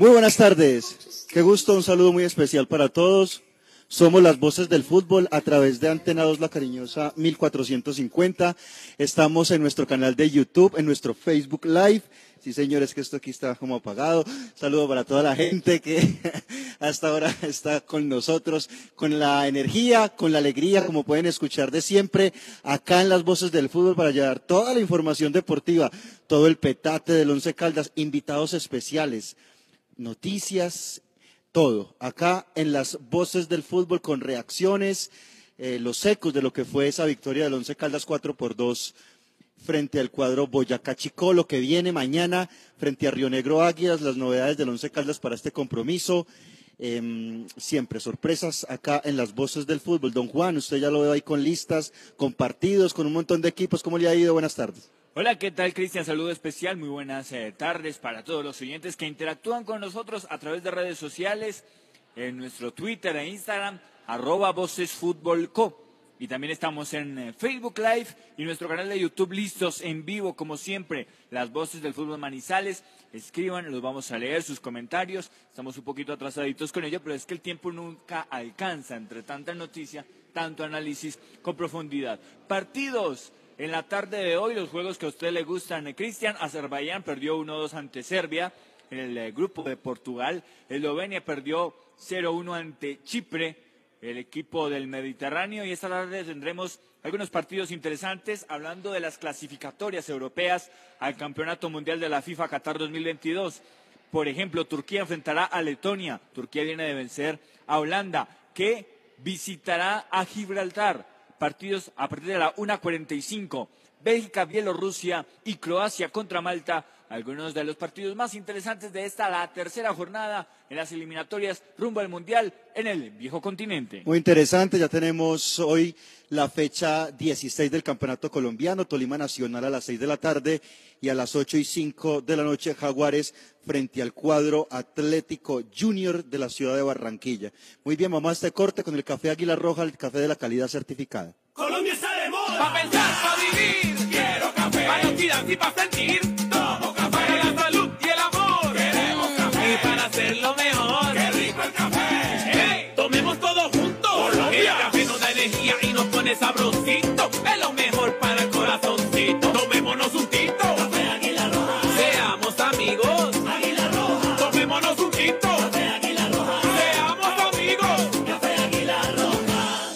Muy buenas tardes. Qué gusto, un saludo muy especial para todos. Somos las voces del fútbol a través de Antena 2 La Cariñosa 1450. Estamos en nuestro canal de YouTube, en nuestro Facebook Live. Sí, señores, que esto aquí está como apagado. Saludo para toda la gente que hasta ahora está con nosotros, con la energía, con la alegría, como pueden escuchar de siempre, acá en las voces del fútbol para llevar toda la información deportiva, todo el petate del Once Caldas, invitados especiales noticias, todo. Acá en las voces del fútbol con reacciones, eh, los ecos de lo que fue esa victoria del Once Caldas 4 por 2 frente al cuadro Boyacá Chicó, lo que viene mañana frente a Río Negro Águilas, las novedades del Once Caldas para este compromiso. Em, siempre sorpresas acá en las voces del fútbol. Don Juan, usted ya lo ve ahí con listas, con partidos, con un montón de equipos. ¿Cómo le ha ido? Buenas tardes. Hola, ¿qué tal Cristian? Saludo especial, muy buenas eh, tardes para todos los oyentes que interactúan con nosotros a través de redes sociales, en nuestro Twitter e Instagram, arroba vocesfutbolco. Y también estamos en eh, Facebook Live y nuestro canal de YouTube listos en vivo, como siempre, las voces del fútbol Manizales. Escriban, los vamos a leer, sus comentarios. Estamos un poquito atrasaditos con ello, pero es que el tiempo nunca alcanza entre tanta noticia, tanto análisis con profundidad. Partidos en la tarde de hoy, los juegos que a usted le gustan, Cristian, Azerbaiyán perdió 1-2 ante Serbia en el eh, grupo de Portugal, Eslovenia perdió 0-1 ante Chipre, el equipo del Mediterráneo, y esta tarde tendremos algunos partidos interesantes hablando de las clasificatorias europeas al Campeonato Mundial de la FIFA Qatar 2022. Por ejemplo, Turquía enfrentará a Letonia. Turquía viene de vencer a Holanda, que visitará a Gibraltar partidos a partir de la 1.45. Bélgica, Bielorrusia y Croacia contra Malta, algunos de los partidos más interesantes de esta, la tercera jornada en las eliminatorias rumbo al Mundial en el viejo continente. Muy interesante, ya tenemos hoy la fecha 16 del Campeonato Colombiano, Tolima Nacional a las 6 de la tarde y a las 8 y 5 de la noche Jaguares frente al cuadro Atlético Junior de la ciudad de Barranquilla. Muy bien, vamos a este corte con el café Águila Roja, el café de la calidad certificada. Colombia está de moda. Pa' pensar, pa' vivir. Quiero café. Pa' y pa' sentir. Pone sabrosito. Es lo mejor para el corazoncito. Tomémonos un tito. Café Águila Roja. Seamos amigos. Águila Roja. Tomémonos un tito. Café Águila Roja. Seamos amigos. Café Águila Roja.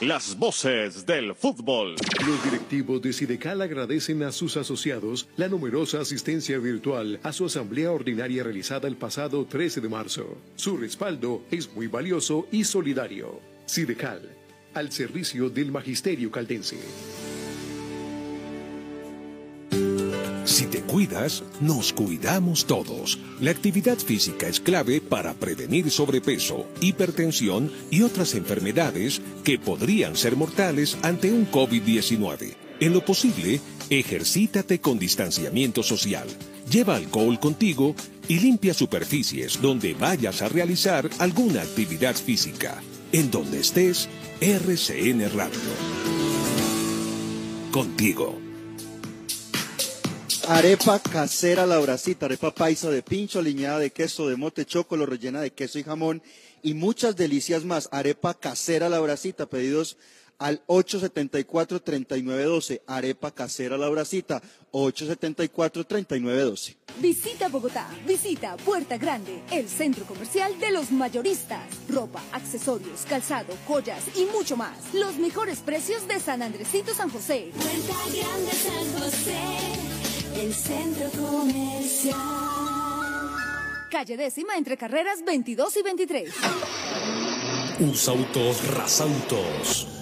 Las voces del fútbol. Los directivos de Sidecal agradecen a sus asociados la numerosa asistencia virtual a su asamblea ordinaria realizada el pasado 13 de marzo. Su respaldo es muy valioso y solidario. Sidecal, al servicio del magisterio caldense. Si te cuidas, nos cuidamos todos. La actividad física es clave para prevenir sobrepeso, hipertensión y otras enfermedades que podrían ser mortales ante un COVID-19. En lo posible, ejercítate con distanciamiento social. Lleva alcohol contigo y limpia superficies donde vayas a realizar alguna actividad física. En donde estés, RCN Radio. Contigo. Arepa casera labracita, arepa paisa de pincho, aliñada de queso, de mote chocolo, rellena de queso y jamón y muchas delicias más. Arepa casera labracita, pedidos al 874-3912. Arepa casera La Bracita, 874-3912. Visita Bogotá, visita Puerta Grande, el centro comercial de los mayoristas. Ropa, accesorios, calzado, joyas y mucho más. Los mejores precios de San Andresito San José. Puerta Grande San José, el centro comercial. Calle décima entre carreras 22 y 23. Usautos Rasautos.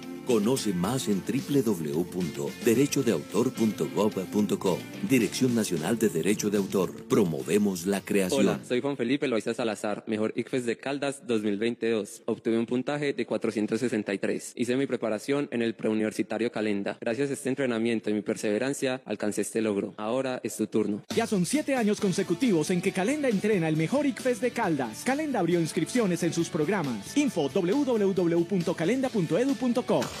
Conoce más en www.derechodeautor.gov.co. Dirección Nacional de Derecho de Autor. Promovemos la creación. Hola, soy Juan Felipe Loaiza Salazar, mejor ICFES de Caldas 2022. Obtuve un puntaje de 463. Hice mi preparación en el preuniversitario Calenda. Gracias a este entrenamiento y mi perseverancia, alcancé este logro. Ahora es tu turno. Ya son siete años consecutivos en que Calenda entrena el mejor ICFES de Caldas. Calenda abrió inscripciones en sus programas. Info www.calenda.edu.co.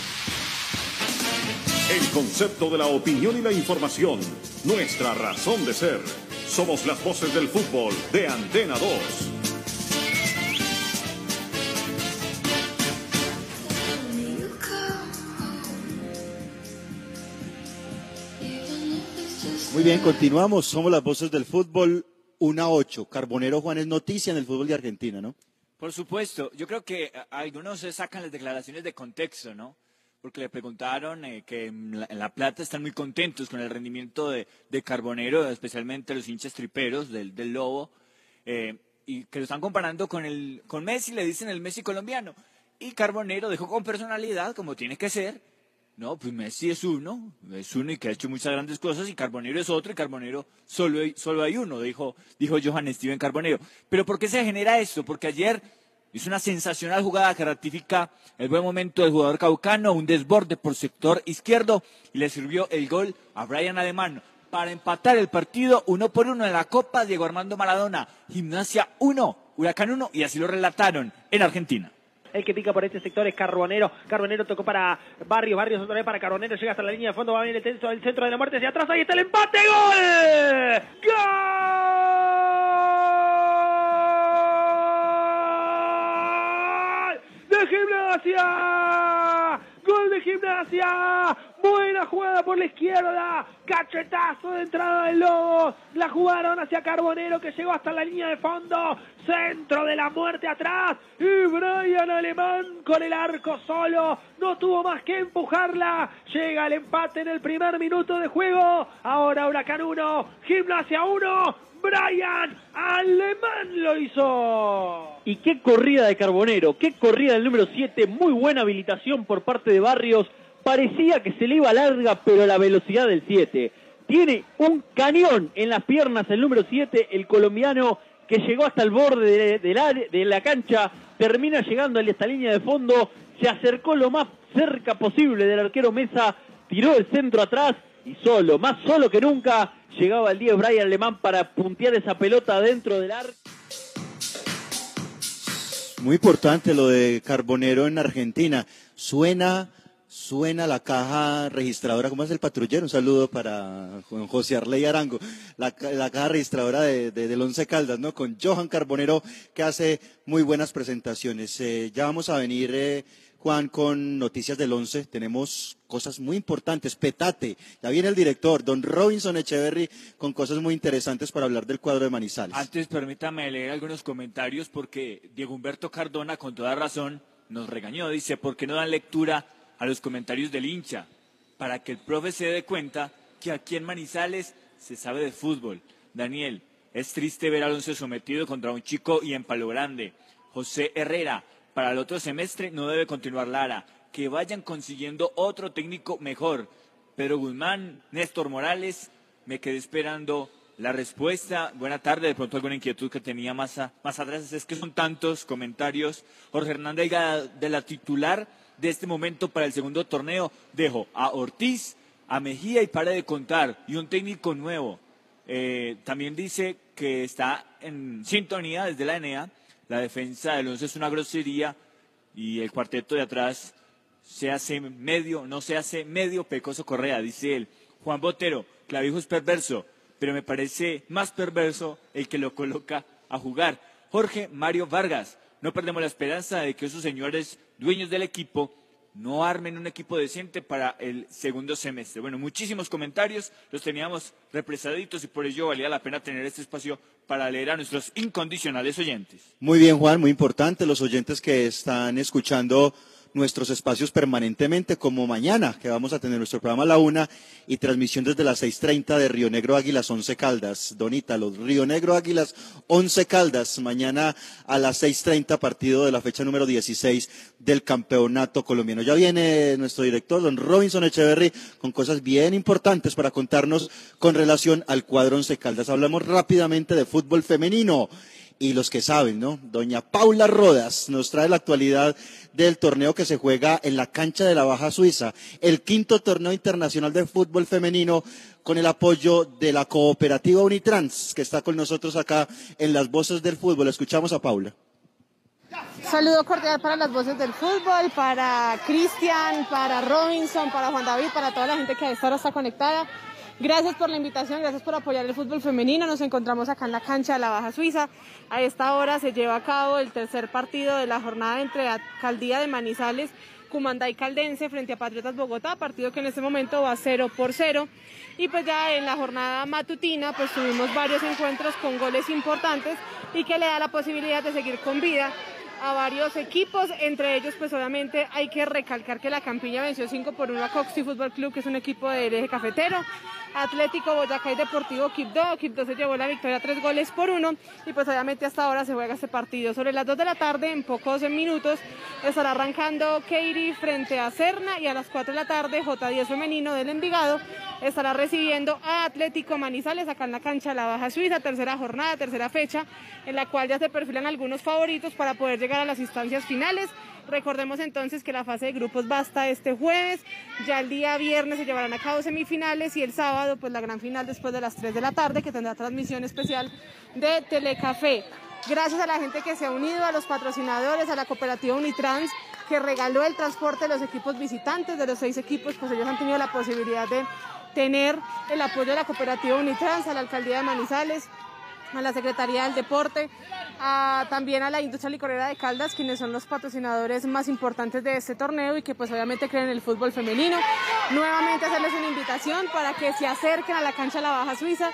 El concepto de la opinión y la información, nuestra razón de ser. Somos las voces del fútbol de Antena 2. Muy bien, continuamos. Somos las voces del fútbol 1 a 8. Carbonero Juan es noticia en el fútbol de Argentina, ¿no? Por supuesto, yo creo que algunos se sacan las declaraciones de contexto, ¿no? Porque le preguntaron eh, que en la, Plata están muy contentos con el rendimiento de, de Carbonero, especialmente los hinchas triperos del, del Lobo, eh, y que lo están comparando con, el, con Messi, le dicen el Messi colombiano. Y Carbonero dejó con personalidad, como tiene que ser, no, pues Messi es uno, es uno y que ha hecho muchas grandes cosas, y Carbonero es otro, y Carbonero solo hay, solo hay uno, dijo, dijo Johan Steven Carbonero. Pero ¿por qué se genera esto? Porque ayer hizo una sensacional jugada que ratifica el buen momento del jugador caucano, un desborde por sector izquierdo, y le sirvió el gol a Brian Alemán para empatar el partido uno por uno en la Copa Diego Armando Maradona. Gimnasia 1, Huracán 1, y así lo relataron en Argentina. El que pica por este sector es Carbonero. Carbonero tocó para Barrios. Barrios otra vez para Carbonero. Llega hasta la línea de fondo. Va bien el centro, el centro de la muerte hacia atrás. Ahí está el empate. ¡Gol! ¡Gol! Gimnasia! ¡Gol de gimnasia! Buena jugada por la izquierda. Cachetazo de entrada del Lobo. La jugaron hacia Carbonero que llegó hasta la línea de fondo. Centro de la muerte atrás. Y Brian Alemán con el arco solo. No tuvo más que empujarla. Llega el empate en el primer minuto de juego. Ahora Huracán 1. Gimnasia 1. Brian Alemán lo hizo. Y qué corrida de Carbonero. Qué corrida del número 7. Muy buena habilitación por parte de Barrios parecía que se le iba larga, pero la velocidad del 7. Tiene un cañón en las piernas el número 7, el colombiano que llegó hasta el borde de, la, de, la, cancha, termina llegando a esta línea de fondo, se acercó lo más cerca posible del arquero Mesa, tiró el centro atrás y solo, más solo que nunca, llegaba el 10 Brian Alemán para puntear esa pelota dentro del arco. Muy importante lo de Carbonero en Argentina. Suena suena la caja registradora, ¿cómo es el patrullero? Un saludo para Juan José Arley Arango, la, caja registradora de, de, del Once Caldas, ¿no? Con Johan Carbonero, que hace muy buenas presentaciones. Eh, ya vamos a venir, eh, Juan, con noticias del Once. Tenemos cosas muy importantes. Petate, ya viene el director, don Robinson Echeverry, con cosas muy interesantes para hablar del cuadro de Manizales. Antes, permítame leer algunos comentarios porque Diego Humberto Cardona, con toda razón, nos regañó, dice, ¿por qué no dan lectura a los comentarios del hincha? Para que el profe se dé cuenta que aquí en Manizales se sabe de fútbol. Daniel, es triste ver a Alonso sometido contra un chico y en palo grande. José Herrera, para el otro semestre no debe continuar Lara. Que vayan consiguiendo otro técnico mejor. Pedro Guzmán, Néstor Morales, me quedé esperando la respuesta. Buena tarde, de pronto alguna inquietud que tenía más, a- más atrás. Es que son tantos comentarios. Jorge Hernández de la titular de este momento para el segundo torneo, dejo a Ortiz, a Mejía y para de contar. Y un técnico nuevo. Eh, también dice que está en sintonía desde la ENEA. La defensa del once es una grosería y el cuarteto de atrás se hace medio, no se hace medio pecoso Correa, dice él. Juan Botero, Clavijo es perverso, pero me parece más perverso el que lo coloca a jugar. Jorge Mario Vargas, no perdemos la esperanza de que esos señores dueños del equipo no armen un equipo decente para el segundo semestre. Bueno, muchísimos comentarios, los teníamos represaditos y por ello valía la pena tener este espacio para leer a nuestros incondicionales oyentes. Muy bien, Juan, muy importante los oyentes que están escuchando nuestros espacios permanentemente, como mañana, que vamos a tener nuestro programa a la una y transmisión desde las 6.30 de Río Negro Águilas, 11 Caldas. Don Ítalo, Río Negro Águilas, 11 Caldas. Mañana a las 6.30, partido de la fecha número 16 del campeonato colombiano. Ya viene nuestro director, don Robinson Echeverry, con cosas bien importantes para contarnos con relación al cuadro 11 Caldas. Hablamos rápidamente de fútbol femenino y los que saben, ¿no? Doña Paula Rodas nos trae la actualidad del torneo que se juega en la cancha de la Baja Suiza, el quinto torneo internacional de fútbol femenino con el apoyo de la cooperativa Unitrans, que está con nosotros acá en las voces del fútbol. Escuchamos a Paula. Saludo cordial para las voces del fútbol, para Cristian, para Robinson, para Juan David, para toda la gente que a está conectada. Gracias por la invitación, gracias por apoyar el fútbol femenino. Nos encontramos acá en la cancha de la Baja Suiza. A esta hora se lleva a cabo el tercer partido de la jornada entre Alcaldía de Manizales, Cumandá Caldense frente a Patriotas Bogotá, partido que en este momento va 0 por 0. Y pues ya en la jornada matutina pues tuvimos varios encuentros con goles importantes y que le da la posibilidad de seguir con vida a varios equipos, entre ellos pues obviamente hay que recalcar que la Campiña venció 5 por 1 a Coxy Fútbol Club, que es un equipo del eje cafetero, Atlético Boyacá y Deportivo Quibdó, Quibdó se llevó la victoria 3 goles por 1 y pues obviamente hasta ahora se juega este partido. Sobre las 2 de la tarde, en pocos minutos, estará arrancando Keiri frente a Serna y a las 4 de la tarde J10 femenino del Envigado estará recibiendo a Atlético Manizales acá en la cancha de la Baja Suiza, tercera jornada, tercera fecha, en la cual ya se perfilan algunos favoritos para poder llegar a las instancias finales. Recordemos entonces que la fase de grupos va hasta este jueves, ya el día viernes se llevarán a cabo semifinales y el sábado pues la gran final después de las 3 de la tarde que tendrá transmisión especial de Telecafé. Gracias a la gente que se ha unido, a los patrocinadores, a la cooperativa Unitrans que regaló el transporte de los equipos visitantes, de los seis equipos, pues ellos han tenido la posibilidad de tener el apoyo de la cooperativa Unitrans, a la alcaldía de Manizales, a la Secretaría del Deporte, también a la industria licorera de Caldas, quienes son los patrocinadores más importantes de este torneo y que pues obviamente creen en el fútbol femenino. Nuevamente hacerles una invitación para que se acerquen a la cancha la Baja Suiza,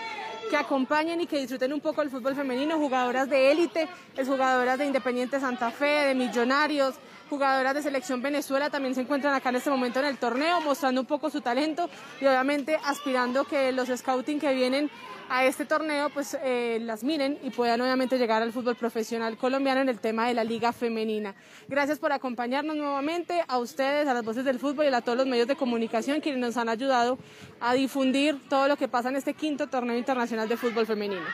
que acompañen y que disfruten un poco el fútbol femenino, jugadoras de élite, jugadoras de Independiente Santa Fe, de Millonarios, jugadoras de Selección Venezuela también se encuentran acá en este momento en el torneo, mostrando un poco su talento y obviamente aspirando que los scouting que vienen a este torneo pues eh, las miren y puedan obviamente llegar al fútbol profesional colombiano en el tema de la liga femenina. Gracias por acompañarnos nuevamente, a ustedes, a las voces del fútbol y a todos los medios de comunicación quienes nos han ayudado a difundir todo lo que pasa en este quinto torneo internacional de fútbol femenino.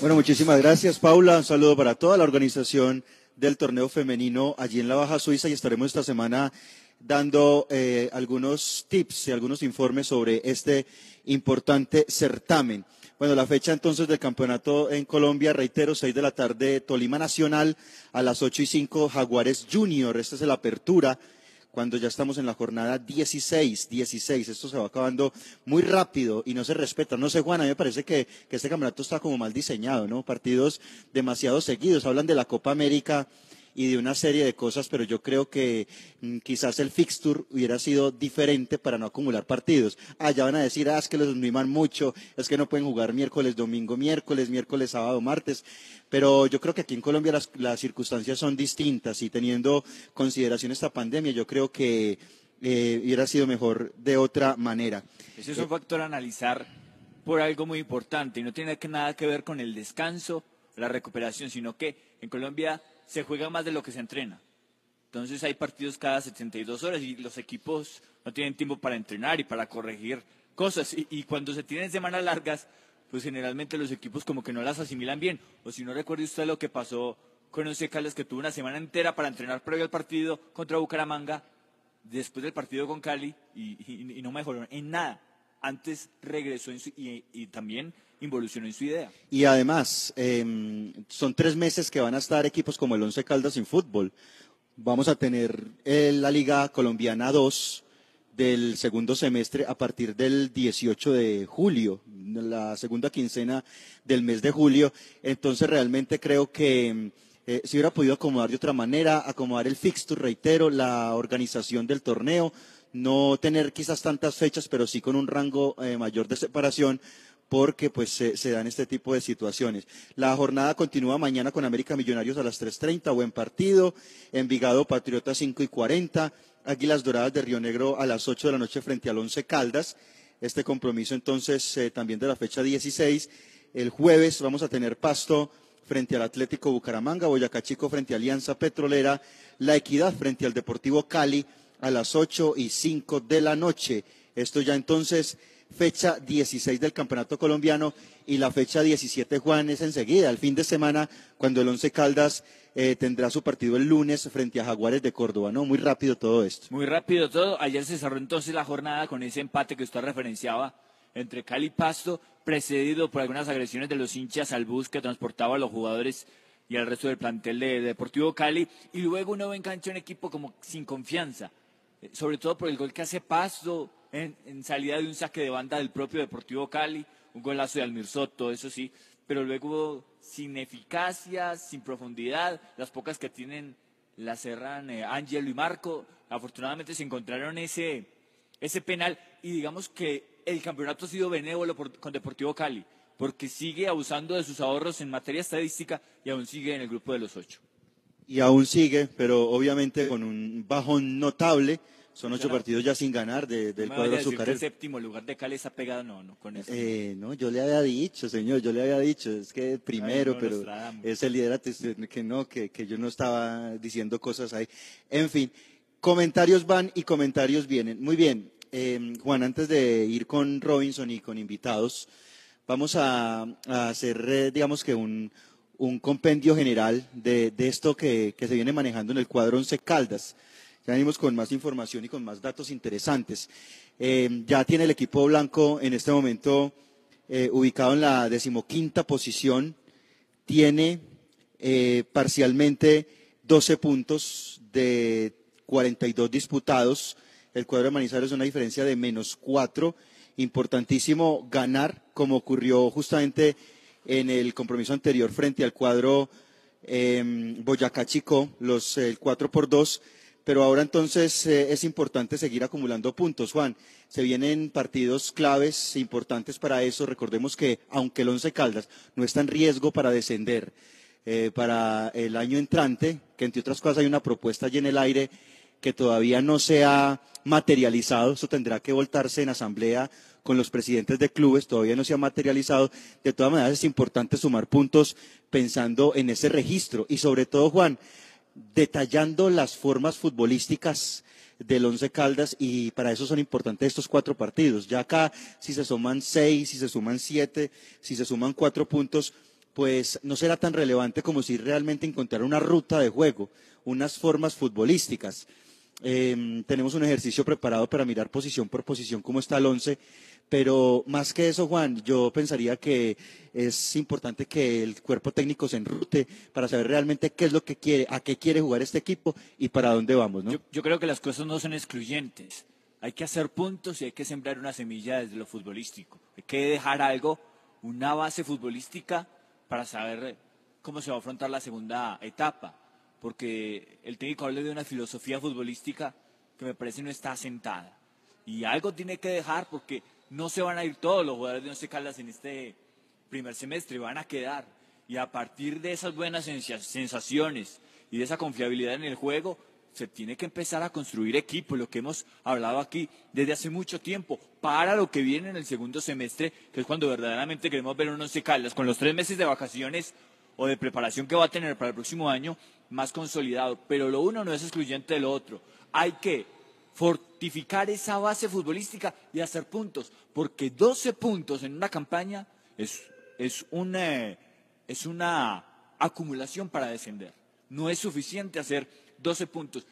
Bueno, muchísimas gracias, Paula. Un saludo para toda la organización del torneo femenino allí en la Baja Suiza y estaremos esta semana dando eh, algunos tips y algunos informes sobre este importante certamen. Bueno, la fecha entonces del campeonato en Colombia, reitero, 6 de la tarde, Tolima Nacional, a las 8 y 5, Jaguares Junior. Esta es la apertura cuando ya estamos en la jornada 16, 16. Esto se va acabando muy rápido y no se respeta. No sé, Juan, a mí me parece que, que este campeonato está como mal diseñado, ¿no? Partidos demasiado seguidos. Hablan de la Copa América y de una serie de cosas, pero yo creo que mm, quizás el fixture hubiera sido diferente para no acumular partidos. Ya van a decir, ah, es que los miman mucho, es que no pueden jugar miércoles, domingo, miércoles, miércoles, sábado, martes, pero yo creo que aquí en Colombia las, las circunstancias son distintas y teniendo consideración esta pandemia, yo creo que eh, hubiera sido mejor de otra manera. Ese es un factor a analizar por algo muy importante y no tiene nada que ver con el descanso, la recuperación, sino que en Colombia se juega más de lo que se entrena. Entonces hay partidos cada 72 horas y los equipos no tienen tiempo para entrenar y para corregir cosas. Y, cuando se tienen semanas largas, pues generalmente los equipos como que no las asimilan bien. O si no recuerde usted lo que pasó con Once Caldas, que tuvo una semana entera para entrenar previo al partido contra Bucaramanga, después del partido con Cali, y, no mejoró en nada. Antes regresó en su- y también involucionó en su idea. Y además, em, son tres meses que van a estar equipos como el Once Caldas sin fútbol. Vamos a tener eh, la Liga Colombiana 2 del segundo semestre a partir del 18 de julio, la segunda quincena del mes de julio. Entonces, realmente creo que em, eh, se hubiera podido acomodar de otra manera, acomodar el fixture, reitero, la organización del torneo, no tener quizás tantas fechas, pero sí con un rango eh, mayor de separación porque pues se, dan este tipo de situaciones. La jornada continúa mañana con América Millonarios a las 3.30, buen partido, Envigado Patriota 5 y 40, Águilas Doradas de Río Negro a las 8 de la noche frente al Once Caldas, este compromiso entonces eh, también de la fecha 16. El jueves vamos a tener Pasto frente al Atlético Bucaramanga, Boyacá Chico frente a Alianza Petrolera, La Equidad frente al Deportivo Cali a las 8 y 5 de la noche. Esto ya entonces fecha 16 del Campeonato Colombiano y la fecha 17, Juan, es enseguida, el fin de semana, cuando el Once Caldas eh, tendrá su partido el lunes frente a Jaguares de Córdoba, ¿no? Muy rápido todo esto. Muy rápido todo. Ayer se cerró entonces la jornada con ese empate que usted referenciaba entre Cali y Pasto, precedido por algunas agresiones de los hinchas al bus que transportaba a los jugadores y al resto del plantel de Deportivo Cali. Y luego uno ve en un equipo como sin confianza, eh, sobre todo por el gol que hace Pasto en, salida de un saque de banda del propio Deportivo Cali, un golazo de Almir Soto, eso sí, pero luego sin eficacia, sin profundidad, las pocas que tienen las cerran eh, Ángelo y Marco. Afortunadamente se encontraron ese, ese penal y digamos que el campeonato ha sido benévolo por- con Deportivo Cali, porque sigue abusando de sus ahorros en materia estadística y aún sigue en el grupo de los ocho. Y aún sigue, pero obviamente con un bajón notable. Son ocho partidos ya sin ganar de- del cuadro azucarero. el séptimo lugar de Cali está pegado, no, no, con eso. no. Eh, no, yo le había dicho, señor, yo le había dicho, es que primero, no, pero es el liderato, que no, que, que yo no estaba diciendo cosas ahí. En fin, comentarios van y comentarios vienen. Muy bien, eh, Juan, antes de ir con Robinson y con invitados, vamos a, a hacer, eh, digamos que un, un compendio general de, de esto que, que se viene manejando en el cuadro Once Caldas. Ya venimos con más información y con más datos interesantes. Eh, ya tiene el equipo blanco en este momento eh, ubicado en la decimoquinta posición. Tiene eh, parcialmente 12 puntos de 42 disputados. El cuadro de Manizales es una diferencia de menos 4. Importantísimo ganar, como ocurrió justamente en el compromiso anterior frente al cuadro Boyacá Chico, los el 4 por 2. Pero ahora entonces eh, es importante seguir acumulando puntos, Juan. Se vienen partidos claves importantes para eso. Recordemos que aunque el Once Caldas no está en riesgo para descender eh, para el año entrante, que entre otras cosas hay una propuesta allí en el aire que todavía no se ha materializado, eso tendrá que voltarse en asamblea con los presidentes de clubes, todavía no se ha materializado. De todas maneras es importante sumar puntos pensando en ese registro y sobre todo, Juan, detallando las formas futbolísticas del Once Caldas y para eso son importantes estos cuatro partidos. Ya acá, si se suman seis, si se suman siete, si se suman cuatro puntos, pues no será tan relevante como si realmente encontrar una ruta de juego, unas formas futbolísticas. Eh, tenemos un ejercicio preparado para mirar posición por posición cómo está el once, pero más que eso, Juan, yo pensaría que es importante que el cuerpo técnico se enrute para saber realmente qué es lo que quiere, a qué quiere jugar este equipo y para dónde vamos, ¿no? Yo, yo creo que las cosas no son excluyentes. Hay que hacer puntos y hay que sembrar una semilla desde lo futbolístico. Hay que dejar algo, una base futbolística para saber cómo se va a afrontar la segunda etapa. Porque el técnico habla de una filosofía futbolística que me parece no está asentada. Y algo tiene que dejar porque no se van a ir todos los jugadores de Once Caldas en este primer semestre, van a quedar. Y a partir de esas buenas sensa- sensaciones y de esa confiabilidad en el juego, se tiene que empezar a construir equipo, lo que hemos hablado aquí desde hace mucho tiempo, para lo que viene en el segundo semestre, que es cuando verdaderamente queremos ver un Once Caldas con los tres meses de vacaciones o de preparación que va a tener para el próximo año más consolidado. Pero lo uno no es excluyente de lo otro. Hay que fortificar esa base futbolística y hacer puntos, porque 12 puntos en una campaña es, es, una, es una acumulación para descender. No es suficiente hacer 12 puntos.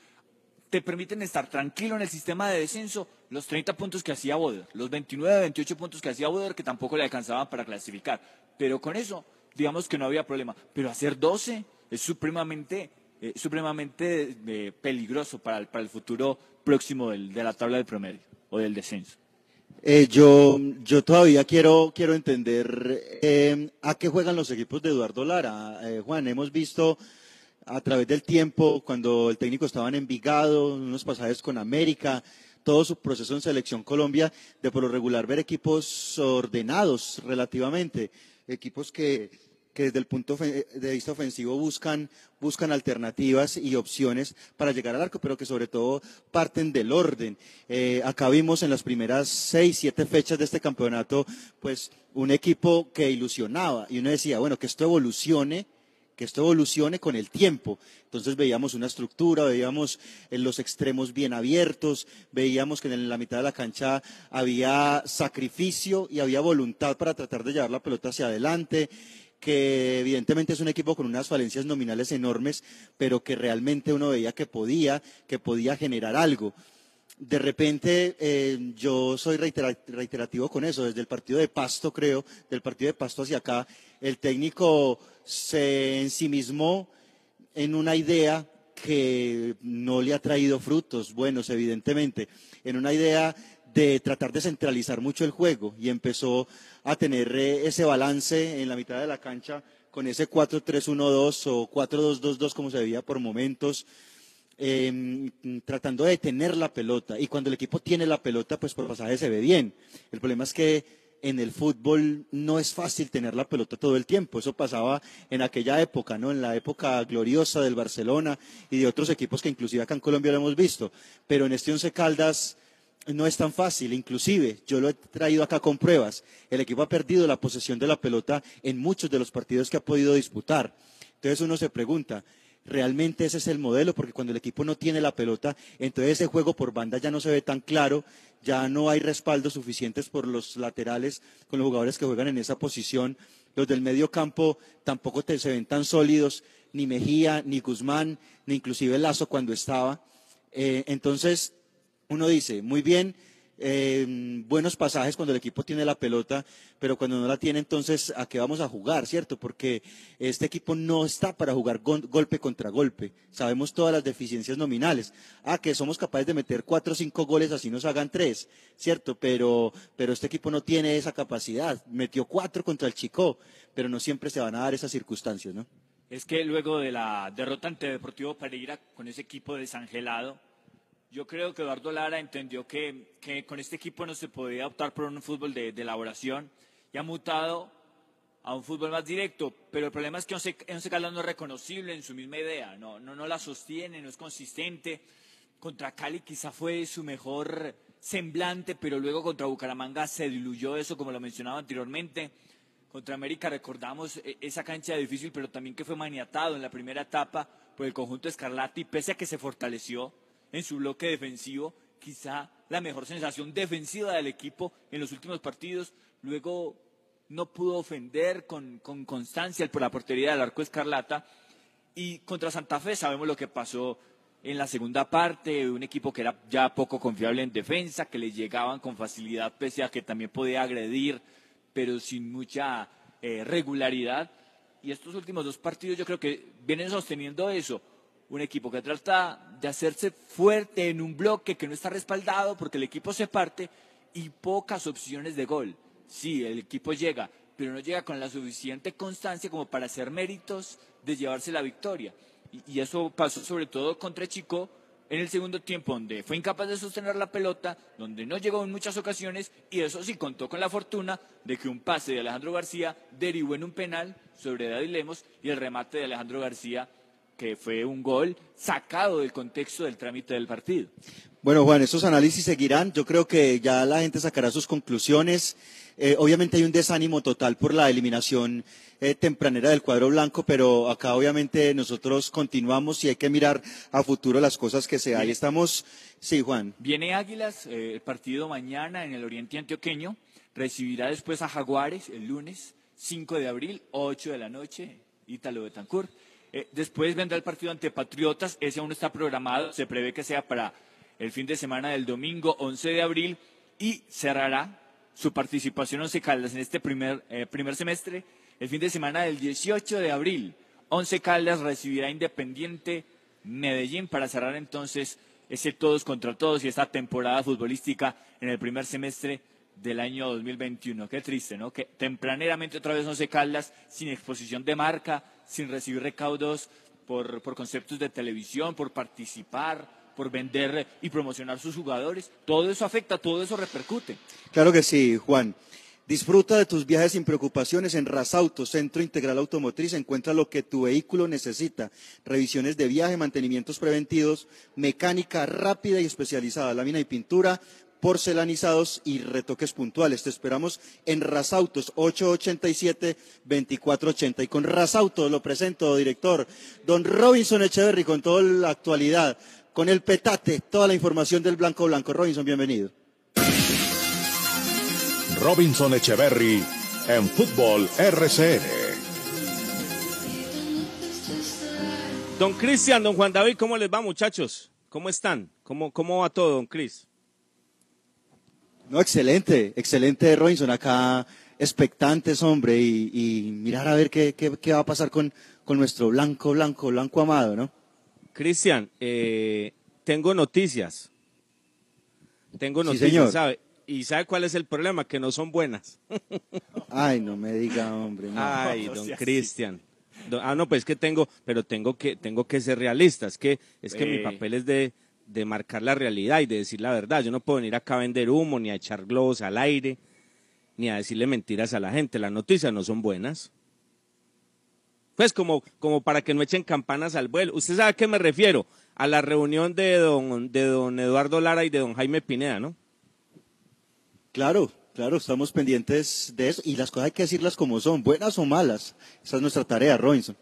Te permiten estar tranquilo en el sistema de descenso los 30 puntos que hacía Boder, los 29, 28 puntos que hacía Boder que tampoco le alcanzaban para clasificar. Pero con eso, digamos que no había problema. Pero hacer 12 es supremamente, eh, supremamente eh, peligroso para el, para el futuro próximo del- de la tabla de promedio o del descenso. Eh, yo, yo todavía quiero, quiero entender a qué juegan los equipos de Eduardo Lara. Eh, Juan, hemos visto a través del tiempo, cuando el técnico estaba en Envigado, unos pasajes con América, todo su proceso en Selección Colombia, de por lo regular ver equipos ordenados relativamente, equipos que, que desde el punto de vista ofensivo buscan, buscan alternativas y opciones para llegar al arco, pero que sobre todo parten del orden. Eh, acá vimos en las primeras seis, siete fechas de este campeonato, pues un equipo que ilusionaba y uno decía, bueno, que esto evolucione que esto evolucione con el tiempo. Entonces veíamos una estructura, veíamos en los extremos bien abiertos, veíamos que en la mitad de la cancha había sacrificio y había voluntad para tratar de llevar la pelota hacia adelante que evidentemente es un equipo con unas falencias nominales enormes, pero que realmente uno veía que podía, que podía generar algo. De repente, eh, yo soy reitera- reiterativo con eso, desde el partido de Pasto, creo, del partido de Pasto hacia acá, el técnico se ensimismó en una idea que no le ha traído frutos buenos, evidentemente, en una idea de tratar de centralizar mucho el juego y empezó a tener eh, ese balance en la mitad de la cancha con ese 4-3-1-2 o 4-2-2-2 como se veía por momentos, eh, tratando de tener la pelota. Y cuando el equipo tiene la pelota, pues por pasaje se ve bien. El problema es que en el fútbol no es fácil tener la pelota todo el tiempo. Eso pasaba en aquella época, ¿no? En la época gloriosa del Barcelona y de otros equipos que inclusive acá en Colombia lo hemos visto. Pero en este Once Caldas no es tan fácil. Inclusive, yo lo he traído acá con pruebas. El equipo ha perdido la posesión de la pelota en muchos de los partidos que ha podido disputar. Entonces uno se pregunta, ¿realmente ese es el modelo? Porque cuando el equipo no tiene la pelota, entonces ese juego por banda ya no se ve tan claro, ya no hay respaldos suficientes por los laterales con los jugadores que juegan en esa posición. Los del medio campo tampoco se ven tan sólidos, ni Mejía, ni Guzmán, ni inclusive Lazo cuando estaba. Eh, entonces, uno dice, muy bien, eh, buenos pasajes cuando el equipo tiene la pelota, pero cuando no la tiene, entonces, ¿a qué vamos a jugar, cierto? Porque este equipo no está para jugar gol- golpe contra golpe. Sabemos todas las deficiencias nominales. Ah, que somos capaces de meter cuatro o cinco goles, así nos hagan tres, cierto, pero, pero este equipo no tiene esa capacidad. Metió cuatro contra el Chico, pero no siempre se van a dar esas circunstancias, ¿no? Es que luego de la derrota ante Deportivo Pereira con ese equipo desangelado, yo creo que Eduardo Lara entendió que, que con este equipo no se podía optar por un fútbol de, de elaboración y ha mutado a un fútbol más directo. Pero el problema es que Once, Once Caldas no es reconocible en su misma idea, no, no, no la sostiene, no es consistente. Contra Cali quizá fue su mejor semblante, pero luego contra Bucaramanga se diluyó eso, como lo mencionaba anteriormente. Contra América recordamos eh, esa cancha difícil, pero también que fue maniatado en la primera etapa por el conjunto Escarlata y pese a que se fortaleció en su bloque defensivo, quizá la mejor sensación defensiva del equipo en los últimos partidos, luego no pudo ofender con, con constancia por la portería del arco Escarlata y contra Santa Fe sabemos lo que pasó en la segunda parte, un equipo que era ya poco confiable en defensa, que le llegaban con facilidad pese a que también podía agredir, pero sin mucha eh, regularidad. Y estos últimos dos partidos yo creo que vienen sosteniendo eso. Un equipo que trata de hacerse fuerte en un bloque que no está respaldado porque el equipo se parte y pocas opciones de gol. Sí, el equipo llega, pero no llega con la suficiente constancia como para hacer méritos de llevarse la victoria. Y, eso pasó sobre todo contra Chico en el segundo tiempo, donde fue incapaz de sostener la pelota, donde no llegó en muchas ocasiones, y eso sí contó con la fortuna de que un pase de Alejandro García derivó en un penal sobre David Lemos y el remate de Alejandro García, que fue un gol sacado del contexto del trámite del partido. Bueno, Juan, estos análisis seguirán. Yo creo que ya la gente sacará sus conclusiones. Eh, obviamente hay un desánimo total por la eliminación eh, tempranera del cuadro blanco, pero acá obviamente nosotros continuamos y hay que mirar a futuro las cosas que se hay. Estamos, sí, Juan. Viene Águilas, eh, el partido mañana en el Oriente Antioqueño, recibirá después a Jaguares el lunes 5 de abril, 8 de la noche, Ítalo Betancourt. Eh, después vendrá el partido ante Patriotas, ese aún está programado, se prevé que sea para el fin de semana del domingo 11 de abril y cerrará su participación Once Caldas en este primer, eh, primer semestre el fin de semana del 18 de abril. Once Caldas recibirá Independiente Medellín para cerrar entonces ese todos contra todos y esta temporada futbolística en el primer semestre del año 2021. Qué triste, ¿no? Que tempraneramente otra vez Once Caldas sin exposición de marca, sin recibir recaudos por, por conceptos de televisión, por participar, por vender y promocionar sus jugadores. Todo eso afecta, todo eso repercute. Claro que sí, Juan. Disfruta de tus viajes sin preocupaciones en Rasauto, Centro Integral Automotriz. Encuentra lo que tu vehículo necesita. Revisiones de viaje, mantenimientos preventivos, mecánica rápida y especializada, lámina y pintura, porcelanizados y retoques puntuales. Te esperamos en Rasautos 887-2480. Y con Rasauto lo presento, director, don Robinson Echeverry, con toda la actualidad, con el petate, toda la información del Blanco Blanco. Robinson, bienvenido. Robinson Echeverry en Fútbol RCN. Don Cristian, don Juan David, ¿cómo les va, muchachos? ¿Cómo están? ¿Cómo, cómo va todo, don Cris? No, excelente, excelente, Robinson. Acá expectantes, hombre, y, y mirar a ver qué, qué, qué va a pasar con, con nuestro blanco, blanco, blanco amado, ¿no? Cristian, eh, tengo noticias. Tengo Sí, noticias, señor. ¿sabe? ¿Y sabe cuál es el problema? Que no son buenas. Ay, no me diga, hombre. no. Ay, don. Cristian. Ah, no, pues es que tengo, pero tengo que, tengo que ser realista. Es que, es que mi papel es de, de marcar la realidad y de decir la verdad. Yo no puedo venir acá a vender humo, ni a echar globos al aire, ni a decirle mentiras a la gente. Las noticias no son buenas. Pues como, como para que no echen campanas al vuelo. ¿Usted sabe a qué me refiero? A la reunión de don, de don Eduardo Lara y de don Jaime Pineda, ¿no? Claro, claro, estamos pendientes de eso y las cosas hay que decirlas como son, buenas o malas. Esa es nuestra tarea, Robinson.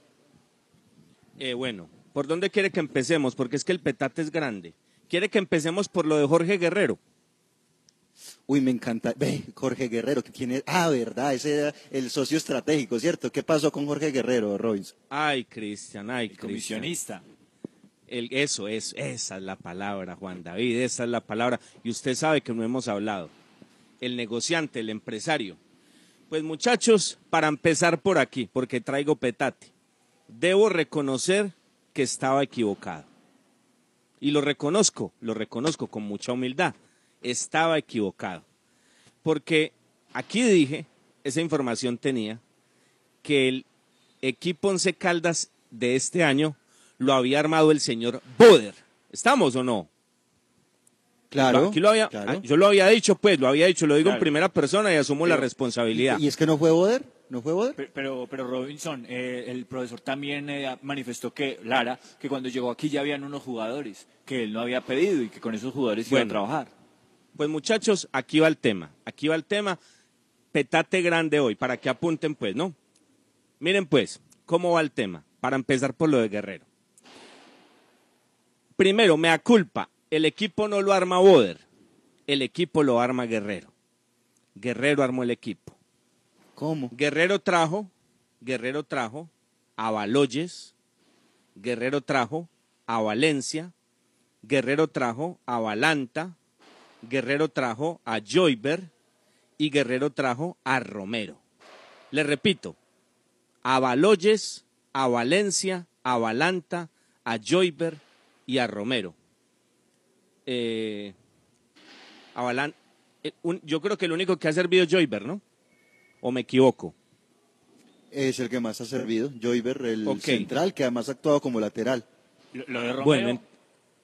Eh, bueno, ¿por dónde quiere que empecemos? Porque es que el petate es grande. ¿Quiere que empecemos por lo de Jorge Guerrero? Uy, me encanta. Ve, Jorge Guerrero, que tiene. Ah, verdad, ese era el socio estratégico, ¿cierto? ¿Qué pasó con Jorge Guerrero, Robinson? Ay, Cristian, ay, Cristian. comisionista. El, eso, es, esa es la palabra, Juan David, esa es la palabra. Y usted sabe que no hemos hablado. El negociante, el empresario. Pues muchachos, para empezar por aquí, porque traigo petate, debo reconocer que estaba equivocado. Y lo reconozco, lo reconozco con mucha humildad. Estaba equivocado. Porque aquí dije, esa información tenía, que el equipo Once Caldas de este año lo había armado el señor Boder. ¿Estamos o no? Claro, Aquí lo había, claro. ah, Yo lo había dicho, pues, lo había dicho, lo digo en primera persona y asumo la responsabilidad. ¿Y es que no fue Boder? ¿No fue Boder? Pe- Pero, pero Robinson, eh, el profesor también eh, manifestó que, Lara, que cuando llegó aquí ya habían unos jugadores que él no había pedido y que con esos jugadores iba a Bueno. trabajar. Pues muchachos, aquí va el tema. Aquí va el tema. Petate grande hoy, para que apunten pues, ¿no? Miren pues, ¿cómo va el tema? Para empezar por lo de Guerrero. Primero, me da culpa. El equipo no lo arma Boder. El equipo lo arma Guerrero. Guerrero armó el equipo. ¿Cómo? Guerrero trajo, Guerrero trajo a Baloyes, Guerrero trajo a Valencia, Guerrero trajo a Valanta, Guerrero trajo a Joyber y Guerrero trajo a Romero. Le repito, a Baloyes, a Valencia, a Valanta, a Joyber y a Romero. Eh, a Valan- eh, un- yo creo que el único que ha servido es Joyber, ¿no? ¿O me equivoco? Es el que más ha servido, Joyver, el central, que además ha actuado como lateral. Lo, lo de Romero, Bueno, en-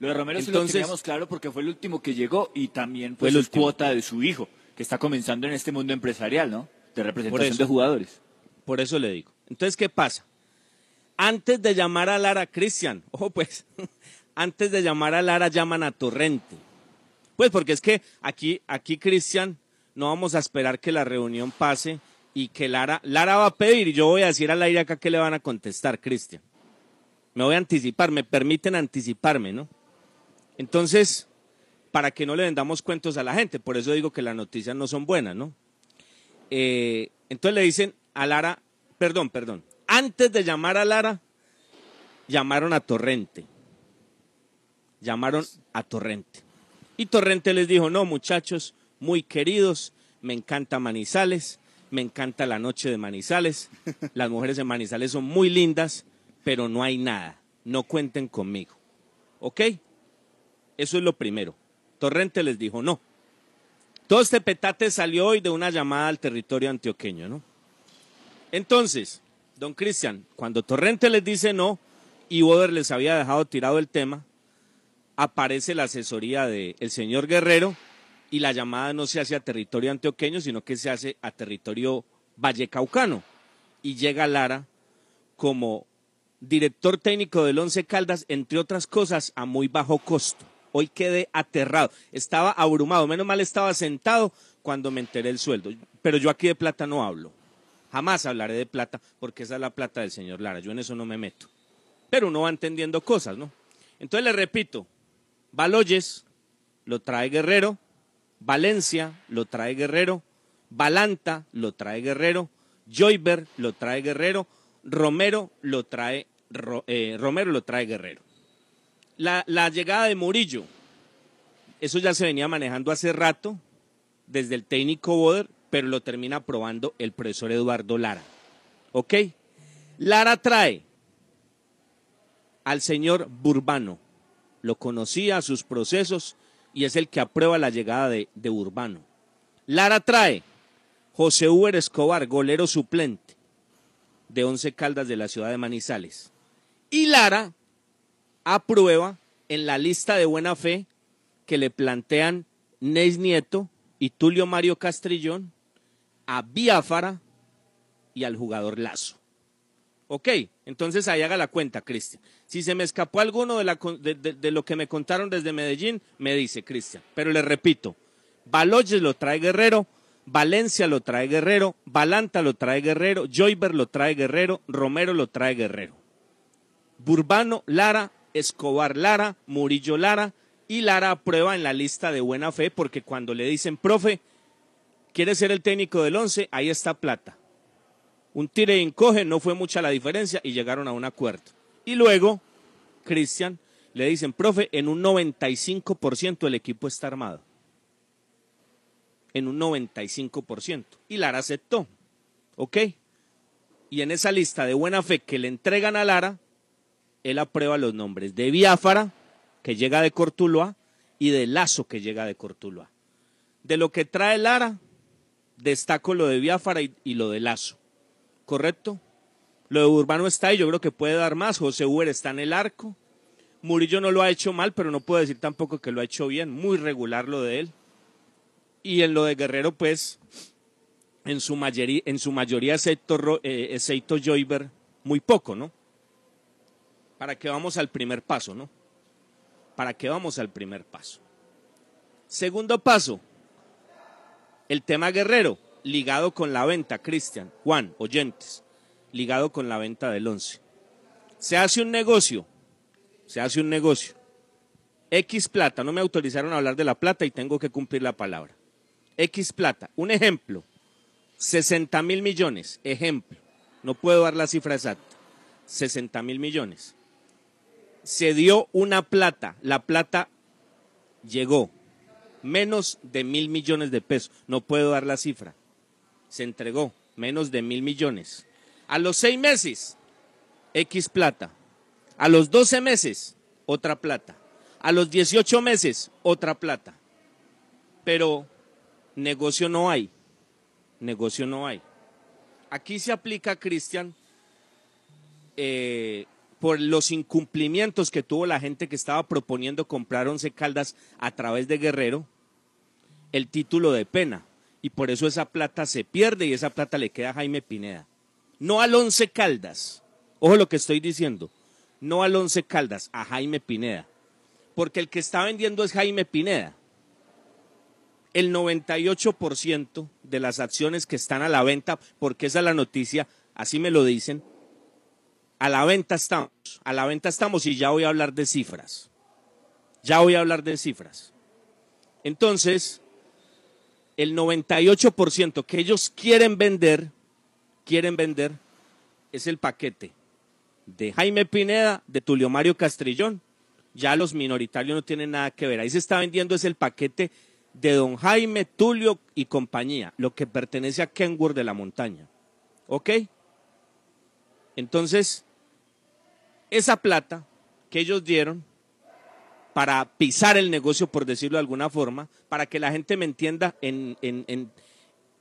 lo de Romero sí lo entonces- teníamos claro porque fue el último que llegó y también Fue pues, el es último. cuota de su hijo, que está comenzando en este mundo empresarial, ¿no? De representación eso. de jugadores. Por eso le digo. Entonces, ¿qué pasa? Antes de llamar a Lara, Cristian, ojo pues, antes de llamar a Lara llaman a Torrente. Pues porque es que aquí, aquí Cristian, no vamos a esperar que la reunión pase y que Lara, Lara va a pedir y yo voy a decir al aire acá que le van a contestar, Cristian. Me voy a anticipar, me permiten anticiparme, ¿no? Entonces, para que no le vendamos cuentos a la gente, por eso digo que las noticias no son buenas, ¿no? Eh, entonces le dicen a Lara, perdón, perdón, antes de llamar a Lara, llamaron a Torrente. Llamaron a Torrente. Y Torrente les dijo, no muchachos, muy queridos, me encanta Manizales, me encanta la noche de Manizales, las mujeres en Manizales son muy lindas, pero no hay nada, no cuenten conmigo. ¿Ok? Eso es lo primero. Torrente les dijo, no. Todo este petate salió hoy de una llamada al territorio antioqueño, ¿no? Entonces, don Cristian, cuando Torrente les dice no y Boder les había dejado tirado el tema, aparece la asesoría del señor Guerrero y la llamada no se hace a territorio antioqueño, sino que se hace a territorio vallecaucano. Y llega Lara como director técnico del Once Caldas, entre otras cosas, a muy bajo costo. Hoy quedé aterrado, estaba abrumado, menos mal estaba sentado cuando me enteré el sueldo. Pero yo aquí de plata no hablo. Jamás hablaré de plata porque esa es la plata del señor Lara. Yo en eso no me meto. Pero uno va entendiendo cosas, ¿no? Entonces le repito, Baloyes lo trae Guerrero, Valencia lo trae Guerrero, Balanta lo trae Guerrero, Joyber lo trae Guerrero, Romero lo trae, eh, Romero lo trae Guerrero. La, la llegada de Murillo, eso ya se venía manejando hace rato desde el técnico Boder, pero lo termina aprobando el profesor Eduardo Lara. ¿Ok? Lara trae al señor Burbano. Lo conocía, sus procesos, y es el que aprueba la llegada de, de Urbano. Lara trae José Uber Escobar, golero suplente de Once Caldas de la ciudad de Manizales. Y Lara aprueba en la lista de buena fe que le plantean Neis Nieto y Tulio Mario Castrillón a Biafara y al jugador Lazo. Ok, entonces ahí haga la cuenta, Cristian. Si se me escapó alguno de, la de lo que me contaron desde Medellín, me dice Cristian. Pero le repito, Baloyes lo trae Guerrero, Valencia lo trae Guerrero, Balanta lo trae Guerrero, Joyber lo trae Guerrero, Romero lo trae Guerrero. Burbano, Lara, Escobar, Lara, Murillo, Lara y Lara aprueba en la lista de buena fe porque cuando le dicen, profe, ¿quiere ser el técnico del once? Ahí está plata. Un tire y encoge, no fue mucha la diferencia y llegaron a un acuerdo. Y luego, Cristian, le dicen, profe, en un 95% el equipo está armado. En un 95%. Y Lara aceptó. ¿Ok? Y en esa lista de buena fe que le entregan a Lara, él aprueba los nombres de Biafara, que llega de Cortuloa, y de Lazo, que llega de Cortuloa. De lo que trae Lara, destaco lo de Biafara y, y lo de Lazo. ¿Correcto? Lo de Urbano está ahí, yo creo que puede dar más. José Uber está en el arco. Murillo no lo ha hecho mal, pero no puedo decir tampoco que lo ha hecho bien. Muy regular lo de él. Y en lo de Guerrero, pues, en su mayoría, en su mayoría excepto, eh, excepto Joyber, muy poco, ¿no? ¿Para qué vamos al primer paso, no? ¿Para qué vamos al primer paso? Segundo paso, el tema Guerrero, ligado con la venta, Cristian, Juan, oyentes, ligado con la venta del 11. Se hace un negocio, se hace un negocio. X plata, no me autorizaron a hablar de la plata y tengo que cumplir la palabra. X plata, un ejemplo, 60 mil millones, ejemplo, no puedo dar la cifra exacta, 60 mil millones. Se dio una plata, la plata llegó, menos de mil millones de pesos, no puedo dar la cifra, se entregó, menos de mil millones. A los seis meses, X plata. A los 12 meses, otra plata. A los 18 meses, otra plata. Pero negocio no hay. Negocio no hay. aquí se aplica, Cristian, eh, por los incumplimientos que tuvo la gente que estaba proponiendo comprar Once Caldas a través de Guerrero, el título de pena. Y por eso esa plata se pierde y esa plata le queda a Jaime Pineda. No al Once Caldas. Ojo lo que estoy diciendo. No al Once Caldas, a Jaime Pineda. Porque el que está vendiendo es Jaime Pineda. El 98% de las acciones que están a la venta, porque esa es la noticia, así me lo dicen, a la venta estamos, a la venta estamos y ya voy a hablar de cifras. Ya voy a hablar de cifras. Entonces, el 98% que ellos quieren vender, quieren vender, es el paquete de Jaime Pineda, de Tulio Mario Castrillón. Ya los minoritarios no tienen nada que ver. Ahí se está vendiendo es el paquete de don Jaime, Tulio y compañía, lo que pertenece a Kenworth de la montaña. ¿Ok? Entonces, esa plata que ellos dieron para pisar el negocio, por decirlo de alguna forma, para que la gente me entienda en, en,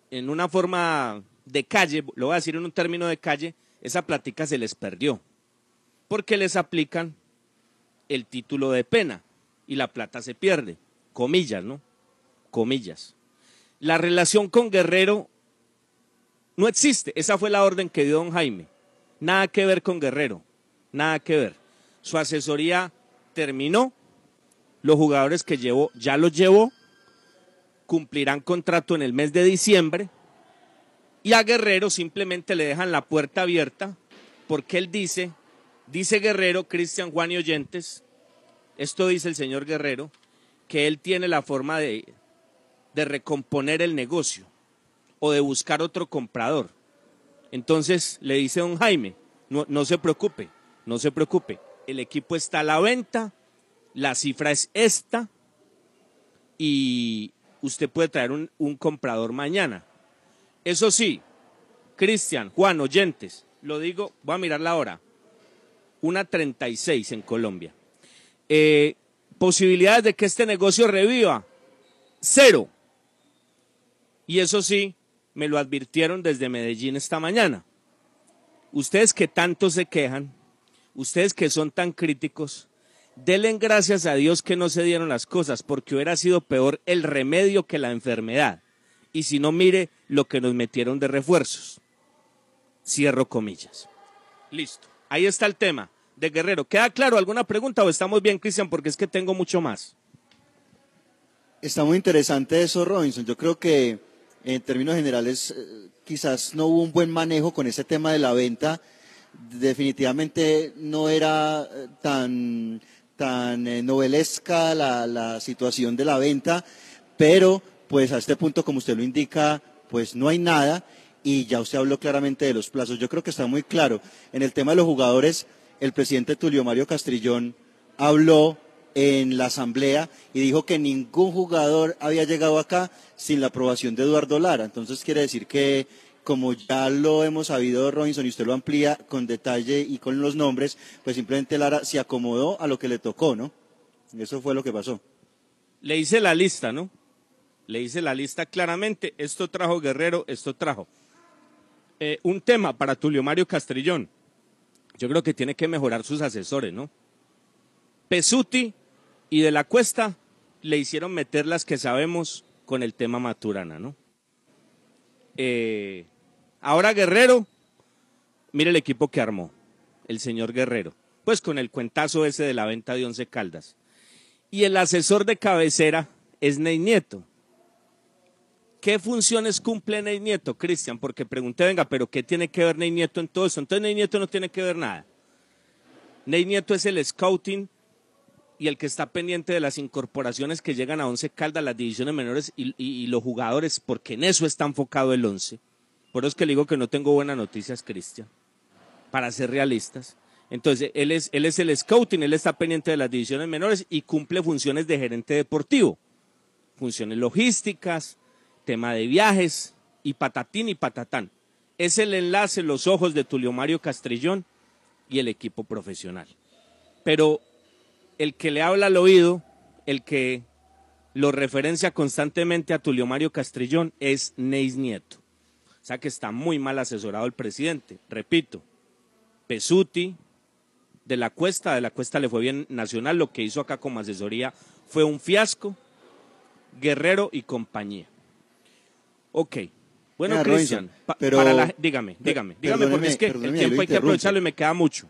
en, una forma de calle, lo voy a decir en un término de calle, esa plática se les perdió, porque les aplican el título de pena y la plata se pierde, comillas, ¿no? Comillas. La relación con Guerrero no existe, esa fue la orden que dio don Jaime. Nada que ver con Guerrero, nada que ver. Su asesoría terminó, los jugadores que llevó ya los llevó, cumplirán contrato en el mes de diciembre y a Guerrero simplemente le dejan la puerta abierta porque él dice, dice Guerrero, Cristian Juan y Oyentes, esto dice el señor Guerrero, que él tiene la forma de, de recomponer el negocio o de buscar otro comprador. Entonces le dice don Jaime, no, no se preocupe, no se preocupe, el equipo está a la venta, la cifra es esta y usted puede traer un, comprador mañana. Eso sí, Cristian, Juan, oyentes, lo digo, voy a mirar la hora, una 36 en Colombia. Eh, posibilidades de que este negocio reviva, cero. Y eso sí, me lo advirtieron desde Medellín esta mañana. Ustedes que tanto se quejan, ustedes que son tan críticos, denle gracias a Dios que no se dieron las cosas, porque hubiera sido peor el remedio que la enfermedad. Y si no, mire lo que nos metieron de refuerzos. Cierro comillas. Listo. Ahí está el tema de Guerrero. ¿Queda claro alguna pregunta o estamos bien, Cristian? Porque es que tengo mucho más. Está muy interesante eso, Robinson. Yo creo que en términos generales eh, quizás no hubo un buen manejo con ese tema de la venta. Definitivamente no era eh, tan, tan eh, novelesca la, la situación de la venta, pero pues a este punto, como usted lo indica, pues no hay nada y ya usted habló claramente de los plazos. Yo creo que está muy claro. En el tema de los jugadores, el presidente Tulio Mario Castrillón habló en la asamblea y dijo que ningún jugador había llegado acá sin la aprobación de Eduardo Lara. Entonces quiere decir que, como ya lo hemos sabido, Robinson, y usted lo amplía con detalle y con los nombres, pues simplemente Lara se acomodó a lo que le tocó, ¿no? Eso fue lo que pasó. Le hice la lista, ¿no? Le hice la lista claramente. Esto trajo Guerrero, esto trajo. Eh, un tema para Tulio Mario Castrillón. Yo creo que tiene que mejorar sus asesores, ¿no? Pesuti y de la Cuesta le hicieron meter las que sabemos con el tema Maturana, ¿no? Eh, ahora Guerrero, mire el equipo que armó, el señor Guerrero, pues con el cuentazo ese de la venta de Once Caldas. Y el asesor de cabecera es Ney Nieto. ¿Qué funciones cumple Ney Nieto, Cristian? Porque pregunté, venga, pero ¿qué tiene que ver Ney Nieto en todo eso? Entonces Ney Nieto no tiene que ver nada. Ney Nieto es el scouting y el que está pendiente de las incorporaciones que llegan a Once Caldas, las divisiones menores y, los jugadores, porque en eso está enfocado el Once. Por eso es que le digo que no tengo buenas noticias, Cristian, para ser realistas. Entonces, él es, él es el scouting, él está pendiente de las divisiones menores y cumple funciones de gerente deportivo, funciones logísticas, tema de viajes y patatín y patatán. Es el enlace, los ojos de Tulio Mario Castrillón y el equipo profesional. Pero el que le habla al oído, el que lo referencia constantemente a Tulio Mario Castrillón es Neis Nieto. O sea que está muy mal asesorado el presidente. Repito, Pesuti, de la Cuesta, de la Cuesta le fue bien Nacional, lo que hizo acá como asesoría fue un fiasco, Guerrero y compañía. Ok. Bueno, Cristian, pa- la- dígame, dígame, dígame, porque es que el tiempo hay que aprovecharlo y me queda mucho.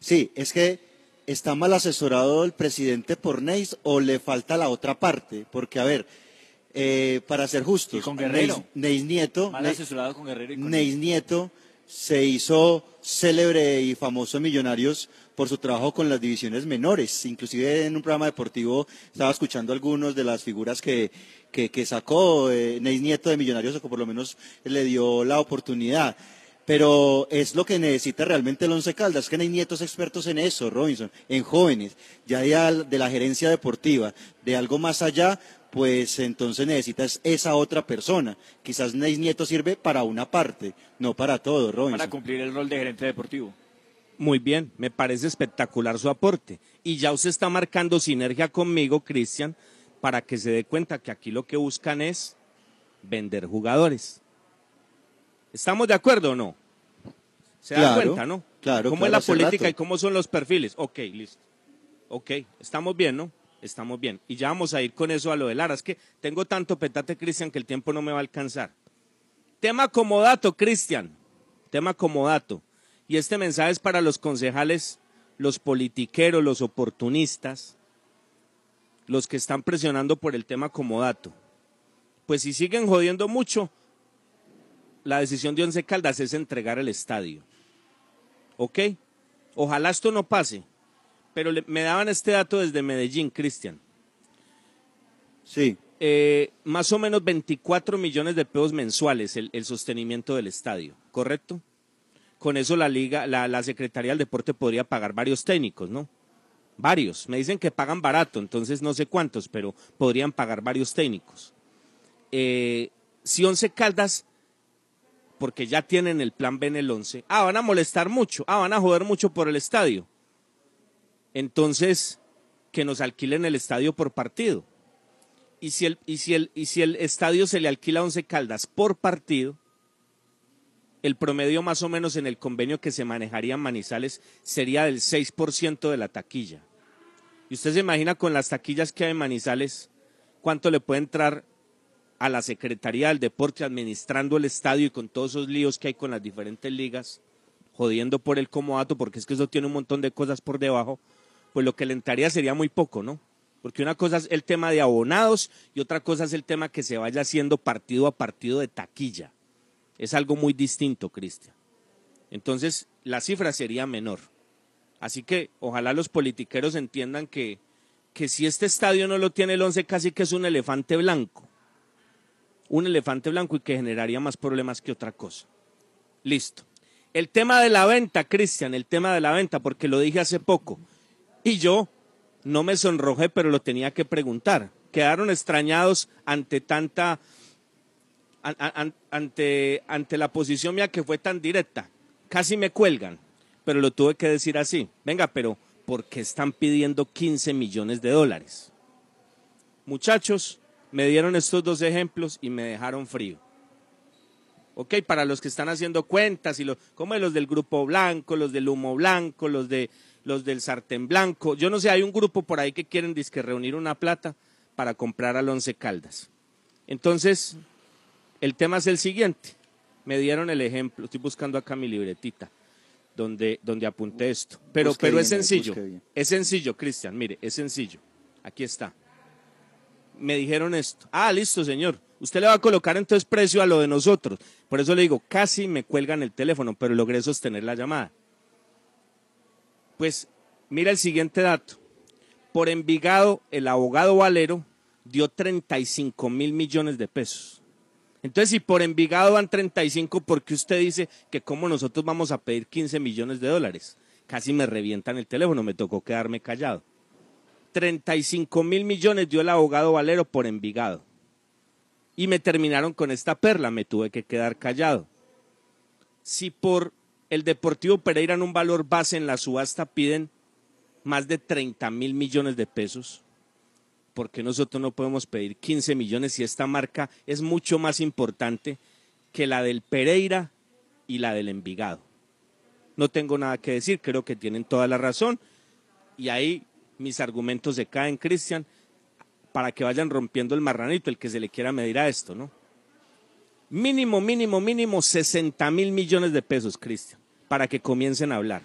Sí, es que está mal asesorado el presidente por Neis o le falta la otra parte, porque a ver, eh, para ser justos, Y con Guerrero. Neis, Neis Nieto, Mal asesorado con Guerrero y con Neis Nieto se hizo célebre y famoso en Millonarios por su trabajo con las divisiones menores. Inclusive en un programa deportivo estaba escuchando algunos de las figuras que, que, que sacó eh, Neis Nieto de Millonarios, o que por lo menos le dio la oportunidad. Pero es lo que necesita realmente el Once Caldas, que Neis Nieto es expertos en eso, Robinson, en jóvenes, ya de la gerencia deportiva, de algo más allá, pues entonces necesitas esa otra persona. Quizás Neis Nieto sirve para una parte, no para todo, Robinson. para cumplir el rol de gerente deportivo. Muy bien, me parece espectacular su aporte. Y ya usted está marcando sinergia conmigo, Cristian, para que se dé cuenta que aquí lo que buscan es vender jugadores. ¿Estamos de acuerdo o no? ¿Se da cuenta, no? claro, ¿Cómo claro, es la política rato. y cómo son los perfiles? Ok, listo. Ok, estamos bien, ¿no? Estamos bien. Y ya vamos a ir con eso a lo de Lara. Es que tengo tanto petate, Cristian, que el tiempo no me va a alcanzar. Tema como dato, Cristian. Tema como dato. Y este mensaje es para los concejales, los politiqueros, los oportunistas, los que están presionando por el tema como dato. Pues si siguen jodiendo mucho, la decisión de Once Caldas es entregar el estadio. ¿Ok? Ojalá esto no pase. Pero le- me daban este dato desde Medellín, Cristian. Sí. Eh, más o menos 24 millones de pesos mensuales el, el sostenimiento del estadio, ¿correcto? Con eso la liga, la, la Secretaría del Deporte podría pagar varios técnicos, ¿no? Varios. Me dicen que pagan barato, entonces no sé cuántos, pero podrían pagar varios técnicos. Eh, si Once Caldas, porque ya tienen el plan B en el 11, ah, van a molestar mucho, ah, van a joder mucho por el estadio. Entonces, que nos alquilen el estadio por partido y si el, y si el, y si el estadio se le alquila a Once Caldas por partido, el promedio más o menos en el convenio que se manejaría en Manizales sería del 6% de la taquilla. Y usted se imagina con las taquillas que hay en Manizales, cuánto le puede entrar a la Secretaría del Deporte administrando el estadio y con todos esos líos que hay con las diferentes ligas, jodiendo por el comodato, porque es que eso tiene un montón de cosas por debajo, pues lo que le entraría sería muy poco, ¿no? Porque una cosa es el tema de abonados y otra cosa es el tema que se vaya haciendo partido a partido de taquilla. Es algo muy distinto, Cristian. Entonces, la cifra sería menor. Así que ojalá los politiqueros entiendan que, que si este estadio no lo tiene el 11, casi que es un elefante blanco. Un elefante blanco y que generaría más problemas que otra cosa. Listo. El tema de la venta, Cristian, el tema de la venta, porque lo dije hace poco. Y yo no me sonrojé, pero lo tenía que preguntar. Quedaron extrañados ante tanta, an- an- ante, ante la posición mía que fue tan directa. Casi me cuelgan, pero lo tuve que decir así. Venga, pero ¿por qué están pidiendo 15 millones de dólares? Muchachos, me dieron estos dos ejemplos y me dejaron frío. Ok, para los que están haciendo cuentas y los, como los del grupo blanco, los del humo blanco, los de los del sartén blanco. Yo no sé, hay un grupo por ahí que quieren disque reunir una plata para comprar al Once Caldas. Entonces, el tema es el siguiente. Me dieron el ejemplo, estoy buscando acá mi libretita donde, donde apunté esto. Pero, Busque pero es bien, sencillo, es sencillo, Cristian, mire, es sencillo. Aquí está. Me dijeron esto. Ah, listo, señor. Usted le va a colocar entonces precio a lo de nosotros. Por eso le digo, casi me cuelgan el teléfono, pero logré sostener la llamada. Pues mira el siguiente dato. Por Envigado, el abogado Valero dio 35 mil millones de pesos. Entonces, si por Envigado van 35, ¿por qué usted dice que como nosotros vamos a pedir 15 millones de dólares? Casi me revientan el teléfono, me tocó quedarme callado. 35 mil millones dio el abogado Valero por Envigado. Y me terminaron con esta perla, me tuve que quedar callado. Si por el Deportivo Pereira en un valor base en la subasta piden más de 30 mil millones de pesos, ¿por qué nosotros no podemos pedir 15 millones si esta marca es mucho más importante que la del Pereira y la del Envigado. No tengo nada que decir, creo que tienen toda la razón y ahí mis argumentos se caen, Cristian, para que vayan rompiendo el marranito, el que se le quiera medir a esto, ¿no? Mínimo, mínimo, mínimo 60 mil millones de pesos, Cristian, para que comiencen a hablar.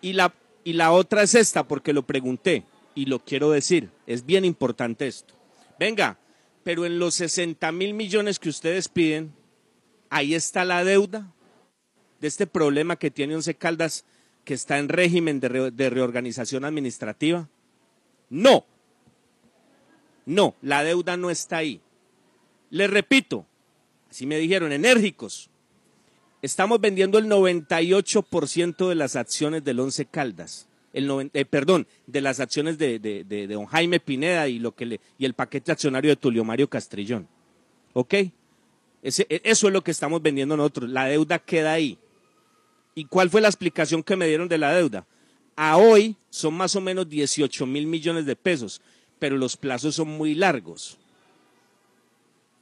Y la, y la otra es esta, porque lo pregunté y lo quiero decir, es bien importante esto. Venga, pero en los 60 mil millones que ustedes piden, ahí está la deuda de este problema que tiene Once Caldas, que está en régimen de, re- de reorganización administrativa. No, no, la deuda no está ahí. Les repito, así me dijeron, enérgicos. Estamos vendiendo el 98% de las acciones del Once Caldas. El noven- eh, perdón, de las acciones de, de- de- de don Jaime Pineda y, lo que le, y el paquete accionario de Tulio Mario Castrillón. ¿Ok? E- eso es lo que estamos vendiendo nosotros. La deuda queda ahí. ¿Y cuál fue la explicación que me dieron de la deuda? A hoy son más o menos 18 mil millones de pesos, pero los plazos son muy largos.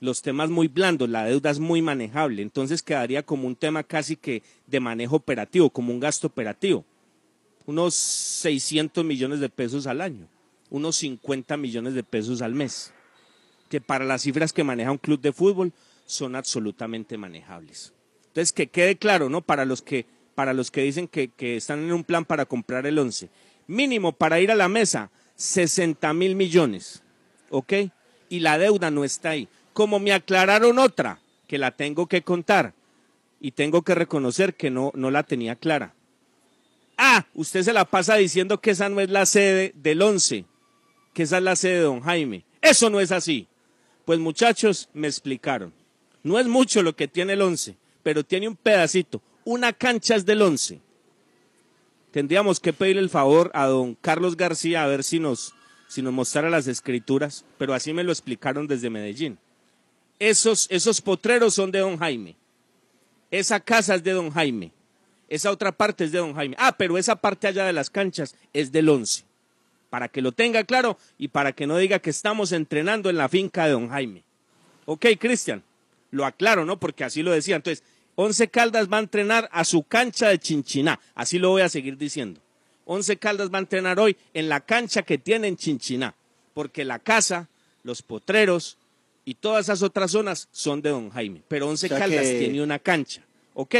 Los temas muy blandos, la deuda es muy manejable, entonces quedaría como un tema casi que de manejo operativo, como un gasto operativo. Unos 600 millones de pesos al año, unos 50 millones de pesos al mes, que para las cifras que maneja un club de fútbol son absolutamente manejables. Entonces, que quede claro, ¿no? Para los que, para los que dicen que, que están en un plan para comprar el 11. Mínimo para ir a la mesa, 60 mil millones, ¿ok? Y la deuda no está ahí. Como me aclararon otra, que la tengo que contar, y tengo que reconocer que no, no la tenía clara. Ah, usted se la pasa diciendo que esa no es la sede del 11, que esa es la sede de don Jaime. Eso no es así. Pues muchachos, me explicaron. No es mucho lo que tiene el 11, pero tiene un pedacito. Una cancha es del 11. Tendríamos que pedirle el favor a don Carlos García a ver si nos, si nos mostrara las escrituras, pero así me lo explicaron desde Medellín. Esos, esos potreros son de don Jaime. Esa casa es de don Jaime. Esa otra parte es de don Jaime. Ah, pero esa parte allá de las canchas es del 11. Para que lo tenga claro y para que no diga que estamos entrenando en la finca de don Jaime. Ok, Cristian, lo aclaro, ¿no? Porque así lo decía. Entonces, Once Caldas va a entrenar a su cancha de Chinchiná. Así lo voy a seguir diciendo. Once Caldas va a entrenar hoy en la cancha que tiene en Chinchiná. Porque la casa, los potreros y todas esas otras zonas son de don Jaime. Pero Once O sea Caldas que- tiene una cancha. Ok.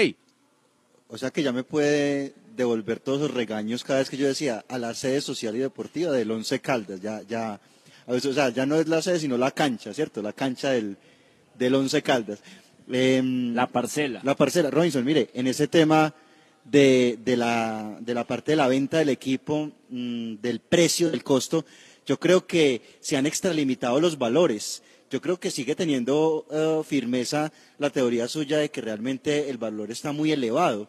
O sea que ya me puede devolver todos esos regaños cada vez que yo decía a la sede social y deportiva del Once Caldas. Ya, ya, a veces, o sea, ya no es la sede, sino la cancha, ¿cierto? La cancha del, del Once Caldas. la parcela. La parcela. Robinson, mire, en ese tema de, de, la, de la parte de la venta del equipo, mm, del precio, del costo, yo creo que se han extralimitado los valores. Yo creo que sigue teniendo eh, firmeza la teoría suya de que realmente el valor está muy elevado.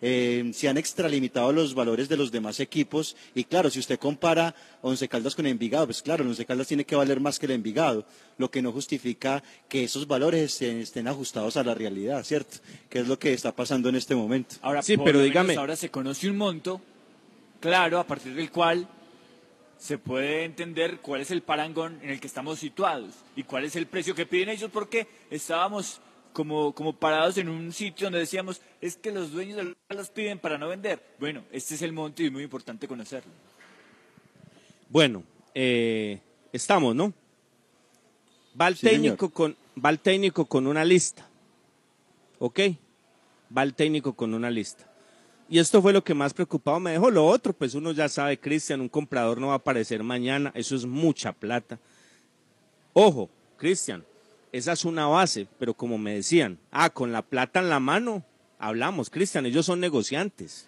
Eh, se han extralimitado los valores de los demás equipos y claro, si usted compara Once Caldas con Envigado, pues claro, el Once Caldas tiene que valer más que el Envigado, lo que no justifica que esos valores estén, estén ajustados a la realidad, ¿cierto? Que es lo que está pasando en este momento. Ahora, Sí, pero dígame. Ahora se conoce un monto claro a partir del cual se puede entender cuál es el parangón en el que estamos situados y cuál es el precio que piden ellos porque estábamos como, como parados en un sitio donde decíamos es que los dueños de los piden para no vender. Bueno, este es el monto y es muy importante conocerlo. Bueno, eh, estamos, ¿no? Va el, Sí, señor. técnico con, va el técnico con una lista. ¿Ok? Va el técnico con una lista. Y esto fue lo que más preocupado me dejó. Lo otro, pues uno ya sabe, Cristian, un comprador no va a aparecer mañana. Eso es mucha plata. Ojo, Cristian, esa es una base, pero como me decían, ah, con la plata en la mano, hablamos, Cristian, ellos son negociantes.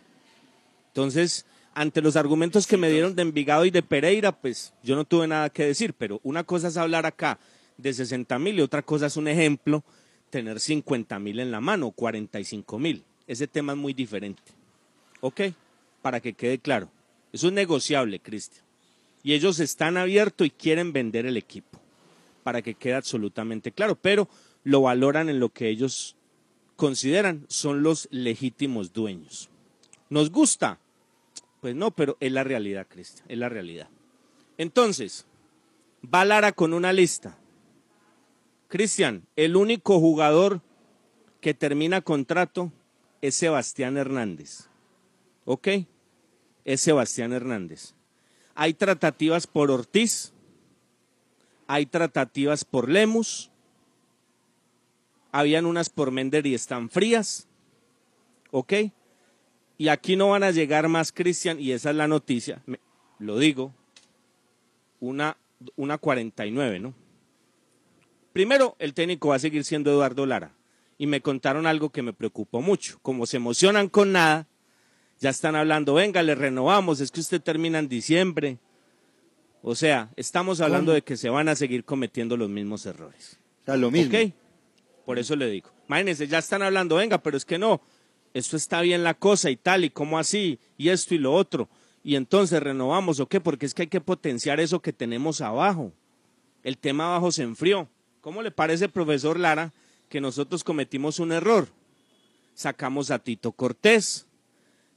Entonces, ante los argumentos que me dieron de Envigado y de Pereira, pues yo no tuve nada que decir, pero una cosa es hablar acá de 60 mil y otra cosa es un ejemplo, tener 50 mil en la mano, 45 mil. Ese tema es muy diferente. ¿Ok? Para que quede claro. Eso es negociable, Cristian. Y ellos están abiertos y quieren vender el equipo. Para que quede absolutamente claro. Pero lo valoran en lo que ellos consideran son los legítimos dueños. ¿Nos gusta? Pues no, pero es la realidad, Cristian, es la realidad. Entonces, va Lara con una lista. Cristian, el único jugador que termina contrato es Sebastián Hernández. ¿Ok? Es Sebastián Hernández. Hay tratativas por Ortiz, hay tratativas por Lemus, habían unas por Mender y están frías. ¿Ok? Y aquí no van a llegar más, Cristian, y esa es la noticia, me- lo digo, una, una 49, ¿no? Primero, el técnico va a seguir siendo Eduardo Lara. Y me contaron algo que me preocupó mucho. Como se emocionan con nada, ya están hablando, venga, le renovamos, es que usted termina en diciembre. O sea, estamos hablando ¿Cómo? de que se van a seguir cometiendo los mismos errores. O sea, lo mismo. Por eso le digo. Imagínense, ya están hablando, venga, pero es que no, esto está bien la cosa y tal, y cómo así, y esto y lo otro. Y entonces renovamos, ¿o qué? Porque es que hay que potenciar eso que tenemos abajo. El tema abajo se enfrió. ¿Cómo le parece, profesor Lara, que nosotros cometimos un error? Sacamos a Tito Cortés,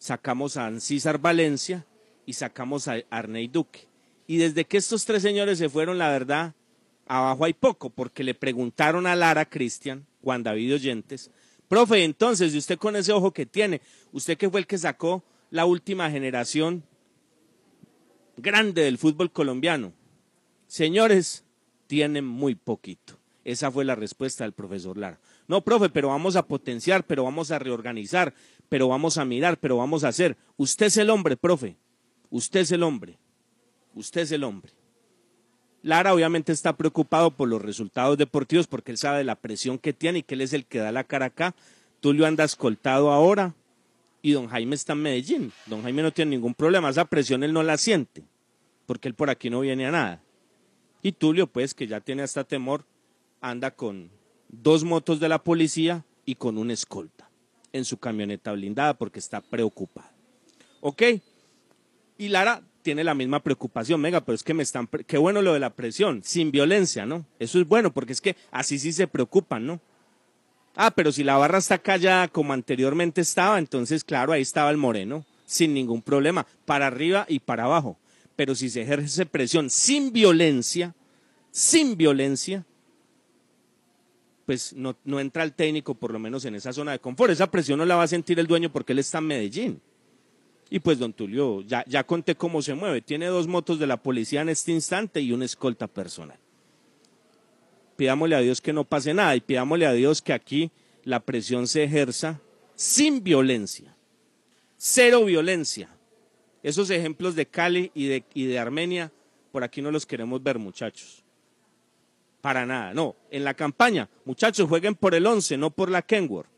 sacamos a Ancísar Valencia y sacamos a Arney Duque. Y desde que estos tres señores se fueron, la verdad, abajo hay poco, porque le preguntaron a Lara Cristian, Juan David Oyentes, profe, entonces, y usted con ese ojo que tiene, usted que fue el que sacó la última generación grande del fútbol colombiano, señores, tienen muy poquito. Esa fue la respuesta del profesor Lara. No, profe, pero vamos a potenciar, pero vamos a reorganizar, pero vamos a mirar, pero vamos a hacer. Usted es el hombre, profe. Usted es el hombre. Usted es el hombre. Lara obviamente está preocupado por los resultados deportivos porque él sabe la presión que tiene y que él es el que da la cara acá. Tulio anda escoltado ahora y don Jaime está en Medellín. Don Jaime no tiene ningún problema, esa presión él no la siente porque él por aquí no viene a nada. Y Tulio, pues, que ya tiene hasta temor, anda con dos motos de la policía y con una escolta en su camioneta blindada porque está preocupado. ¿Ok? Y Lara tiene la misma preocupación, venga, pero es que me están, qué bueno lo de la presión, sin violencia, ¿no? Eso es bueno, porque es que así sí se preocupan, ¿no? Ah, pero si la barra está callada como anteriormente estaba, entonces claro, ahí estaba el moreno, sin ningún problema, para arriba y para abajo. Pero si se ejerce presión sin violencia, sin violencia, pues no, no entra el técnico por lo menos en esa zona de confort. Esa presión no la va a sentir el dueño porque él está en Medellín. Y pues don Tulio, ya, ya conté cómo se mueve. Tiene dos motos de la policía en este instante y una escolta personal. Pidámosle a Dios que no pase nada y pidámosle a Dios que aquí la presión se ejerza sin violencia. Cero violencia. Esos ejemplos de Cali y de, y de Armenia, por aquí no los queremos ver, muchachos. Para nada, no. En la campaña, muchachos, jueguen por el 11, no por la Kenworth.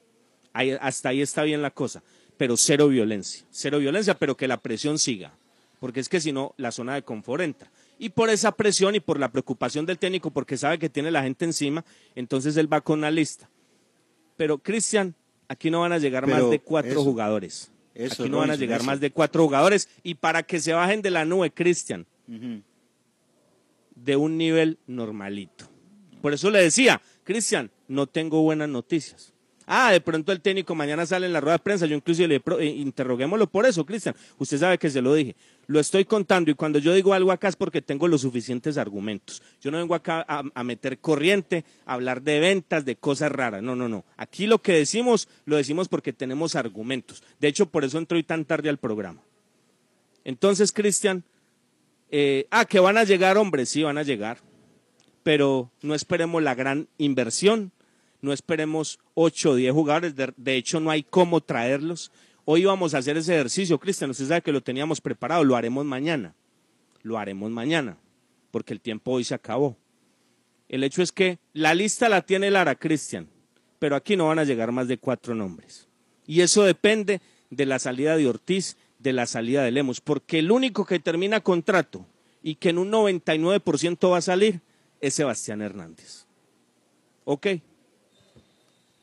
Ahí- hasta ahí está bien la cosa. Pero cero violencia. Cero violencia, pero que la presión siga. Porque es que si no, la zona de confort entra. Y por esa presión y por la preocupación del técnico, porque sabe que tiene la gente encima, entonces él va con una lista. Pero, Cristian, aquí no van a llegar Pero más de cuatro eso, jugadores. eso, aquí no van a llegar eso. más de cuatro jugadores. Y para que se bajen de la nube, Cristian, de un nivel normalito. Por eso le decía, Cristian, no tengo buenas noticias. Ah, de pronto el técnico mañana sale en la rueda de prensa. Yo incluso le pro- eh, interroguémoslo por eso, Cristian. Usted sabe que se lo dije. Lo estoy contando y cuando yo digo algo acá es porque tengo los suficientes argumentos. Yo no vengo acá a, meter corriente, a hablar de ventas, de cosas raras. No, no, no. Aquí lo que decimos, lo decimos porque tenemos argumentos. De hecho, por eso entró hoy tan tarde al programa. Entonces, Cristian, eh, ah, que van a llegar hombres, sí, van a llegar pero no esperemos la gran inversión, no esperemos 8 o 10 jugadores, de, de hecho no hay cómo traerlos. Hoy vamos a hacer ese ejercicio, Cristian, usted sabe que lo teníamos preparado, lo haremos mañana, lo haremos mañana, porque el tiempo hoy se acabó. El hecho es que la lista la tiene Lara Cristian, pero aquí no van a llegar más de cuatro nombres. Y eso depende de la salida de Ortiz, de la salida de Lemos, porque el único que termina contrato y que en un 99% va a salir es Sebastián Hernández. ¿Ok?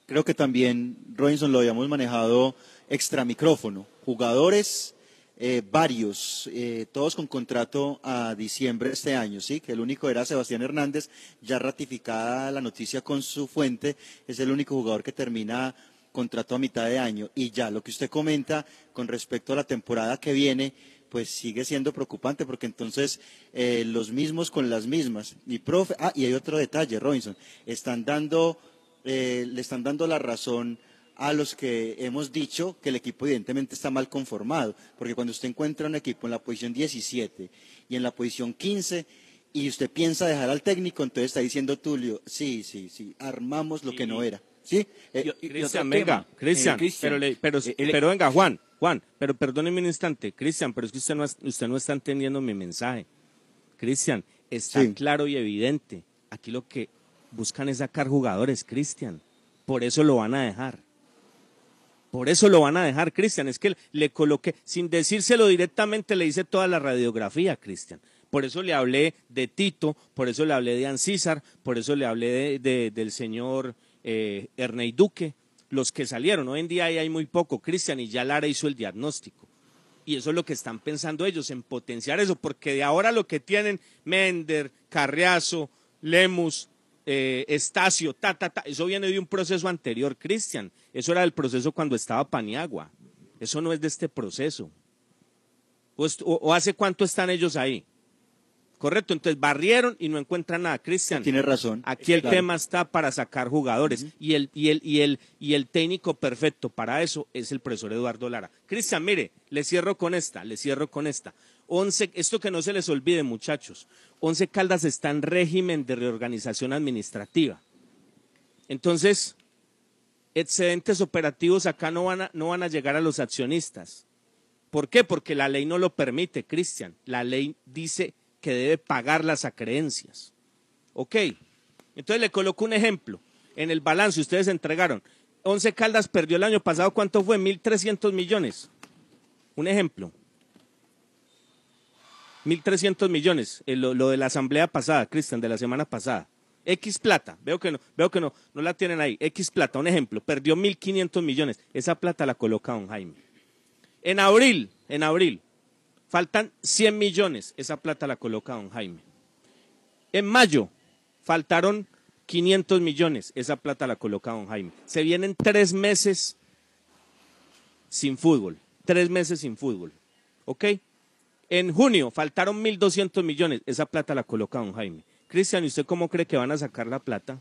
Creo que también, Robinson, lo habíamos manejado extra micrófono. Jugadores, eh, varios, eh, todos con contrato a diciembre de este año, ¿sí? Que el único era Sebastián Hernández, ya ratificada la noticia con su fuente, es el único jugador que termina contrato a mitad de año. Y ya, lo que usted comenta con respecto a la temporada que viene, pues sigue siendo preocupante porque entonces eh, los mismos con las mismas. Mi profe, ah, y hay otro detalle, Robinson, están dando eh, le están dando la razón a los que hemos dicho que el equipo evidentemente está mal conformado, porque cuando usted encuentra un equipo en la posición 17 y en la posición 15 y usted piensa dejar al técnico, entonces está diciendo Tulio, sí, sí, sí, armamos lo que no era. ¿Sí? Eh, Cristian, venga, Cristian, pero, le- pero, eh, pero venga, Juan, Juan, pero perdóneme un instante, Cristian, pero es que usted no, usted no está entendiendo mi mensaje. Cristian, está Sí. claro y evidente. Aquí lo que buscan es sacar jugadores, Cristian. Por eso lo van a dejar. Por eso lo van a dejar, Cristian. Es que le coloqué, sin decírselo directamente, le hice toda la radiografía, Cristian. Por eso le hablé de Tito, por eso le hablé de Ancísar, por eso le hablé de- de- del señor eh, Ernei Duque, los que salieron. Hoy en día hay muy poco, Cristian, y ya Lara hizo el diagnóstico. Y eso es lo que están pensando ellos, en potenciar eso, porque de ahora lo que tienen Mender, Carriazo, Lemus, eh, Estacio, ta, ta, ta, eso viene de un proceso anterior, Cristian. Eso era del proceso cuando estaba Paniagua. Eso no es de este proceso. ¿O, est- o- o hace cuánto están ellos ahí? Correcto, entonces barrieron y no encuentran nada, Cristian. Tiene razón. Aquí el Claro. tema está para sacar jugadores y, el, y, el, y, el, y el técnico perfecto para eso es el profesor Eduardo Lara. Cristian, mire, le cierro con esta, le cierro con esta. Once, esto que no se les olvide, muchachos. Once Caldas está en régimen de reorganización administrativa. Entonces, excedentes operativos acá no van a, no van a llegar a los accionistas. ¿Por qué? Porque la ley no lo permite, Cristian. La ley dice que debe pagar las acreencias. Ok. Entonces le coloco un ejemplo. En el balance ustedes entregaron. Once Caldas perdió el año pasado, ¿cuánto fue? 1.300 millones. Un ejemplo. 1.300 millones. eh, lo, de la asamblea pasada, Cristian, de la semana pasada. X plata, veo que no, veo que no, no la tienen ahí. X plata, un ejemplo, perdió 1.500 millones. Esa plata la coloca don Jaime. En abril, en abril, faltan 100 millones. Esa plata la coloca don Jaime. En mayo, faltaron 500 millones. Esa plata la coloca don Jaime. Se vienen tres meses sin fútbol. Tres meses sin fútbol. ¿Ok? En junio faltaron 1.200 millones. Esa plata la coloca don Jaime. Cristian, ¿y usted cómo cree que van a sacar la plata?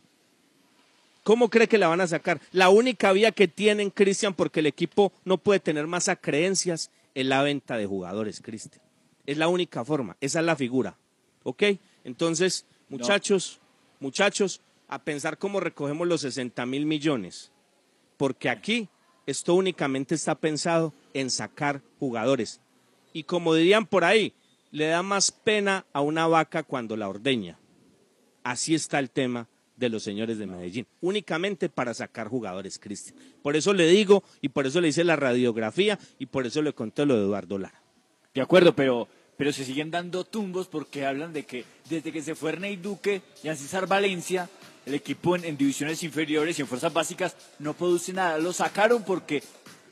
¿Cómo cree que la van a sacar? La única vía que tienen, Cristian, porque el equipo no puede tener más acreencias, es la venta de jugadores, Cristian. Es la única forma, esa es la figura. ¿Ok? Entonces, muchachos, muchachos, a pensar cómo recogemos los 60 mil millones. Porque aquí esto únicamente está pensado en sacar jugadores. Y como dirían por ahí, le da más pena a una vaca cuando la ordeña. Así está el tema de los señores de Medellín, únicamente para sacar jugadores, Cristian. Por eso le digo y por eso le hice la radiografía y por eso le conté lo de Eduardo Lara. De acuerdo, pero, pero se siguen dando tumbos porque hablan de que desde que se fue Ernei Duque y César Valencia, el equipo en, en divisiones inferiores y en fuerzas básicas no produce nada. Lo sacaron porque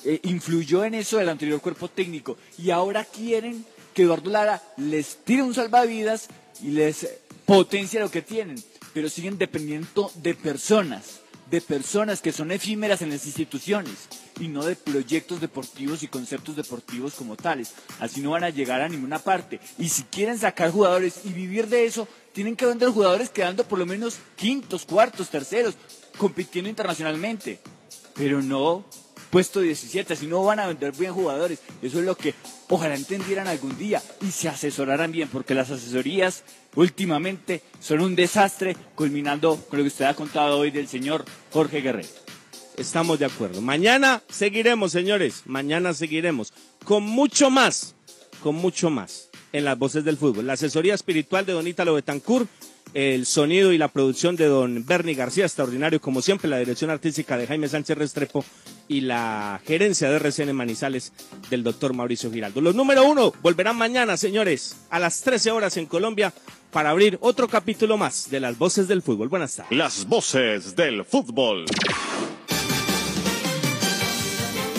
eh, influyó en eso el anterior cuerpo técnico y ahora quieren que Eduardo Lara les tire un salvavidas y les potencie lo que tienen, pero siguen dependiendo de personas, de personas que son efímeras en las instituciones y no de proyectos deportivos y conceptos deportivos como tales. Así no van a llegar a ninguna parte. Y si quieren sacar jugadores y vivir de eso, tienen que vender jugadores quedando por lo menos quintos, cuartos, terceros, compitiendo internacionalmente. Pero no puesto 17, así no van a vender bien jugadores. Eso es lo que ojalá entendieran algún día y se asesoraran bien, porque las asesorías últimamente son un desastre, culminando con lo que usted ha contado hoy del señor Jorge Guerrero. Estamos de acuerdo. Mañana seguiremos, señores. Mañana seguiremos con mucho más, con mucho más en las voces del fútbol. La asesoría espiritual de Don Ítalo Betancourt, el sonido y la producción de Don Bernie García, extraordinario como siempre, la dirección artística de Jaime Sánchez Restrepo y la gerencia de RCN Manizales del doctor Mauricio Giraldo. Los número uno volverán mañana, señores, a las 13 horas en Colombia para abrir otro capítulo más de las voces del fútbol. Buenas tardes. Las voces del fútbol.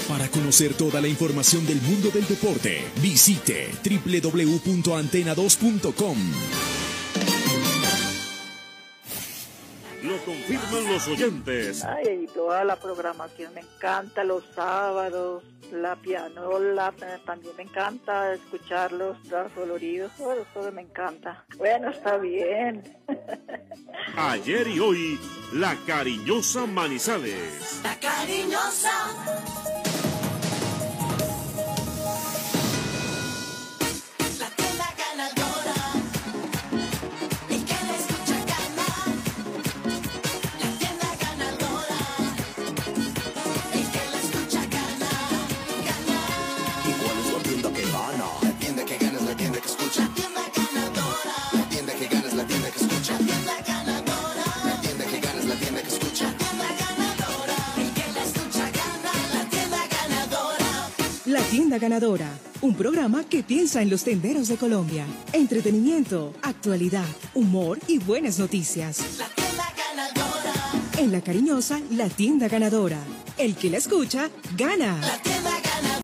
Para conocer toda la información del mundo del deporte, visite www.antena2.com. Lo confirman los oyentes. Ay, toda la programación me encanta, los sábados, la pianola, también me encanta escuchar los coloridos, todo, todo me encanta. Bueno, está bien. Ayer y hoy, la cariñosa Manizales. La cariñosa. Agenda Ganadora, un programa que piensa en los tenderos de Colombia. Entretenimiento, actualidad, humor y buenas noticias. La tienda ganadora. En la cariñosa, la tienda ganadora. El que la escucha, gana.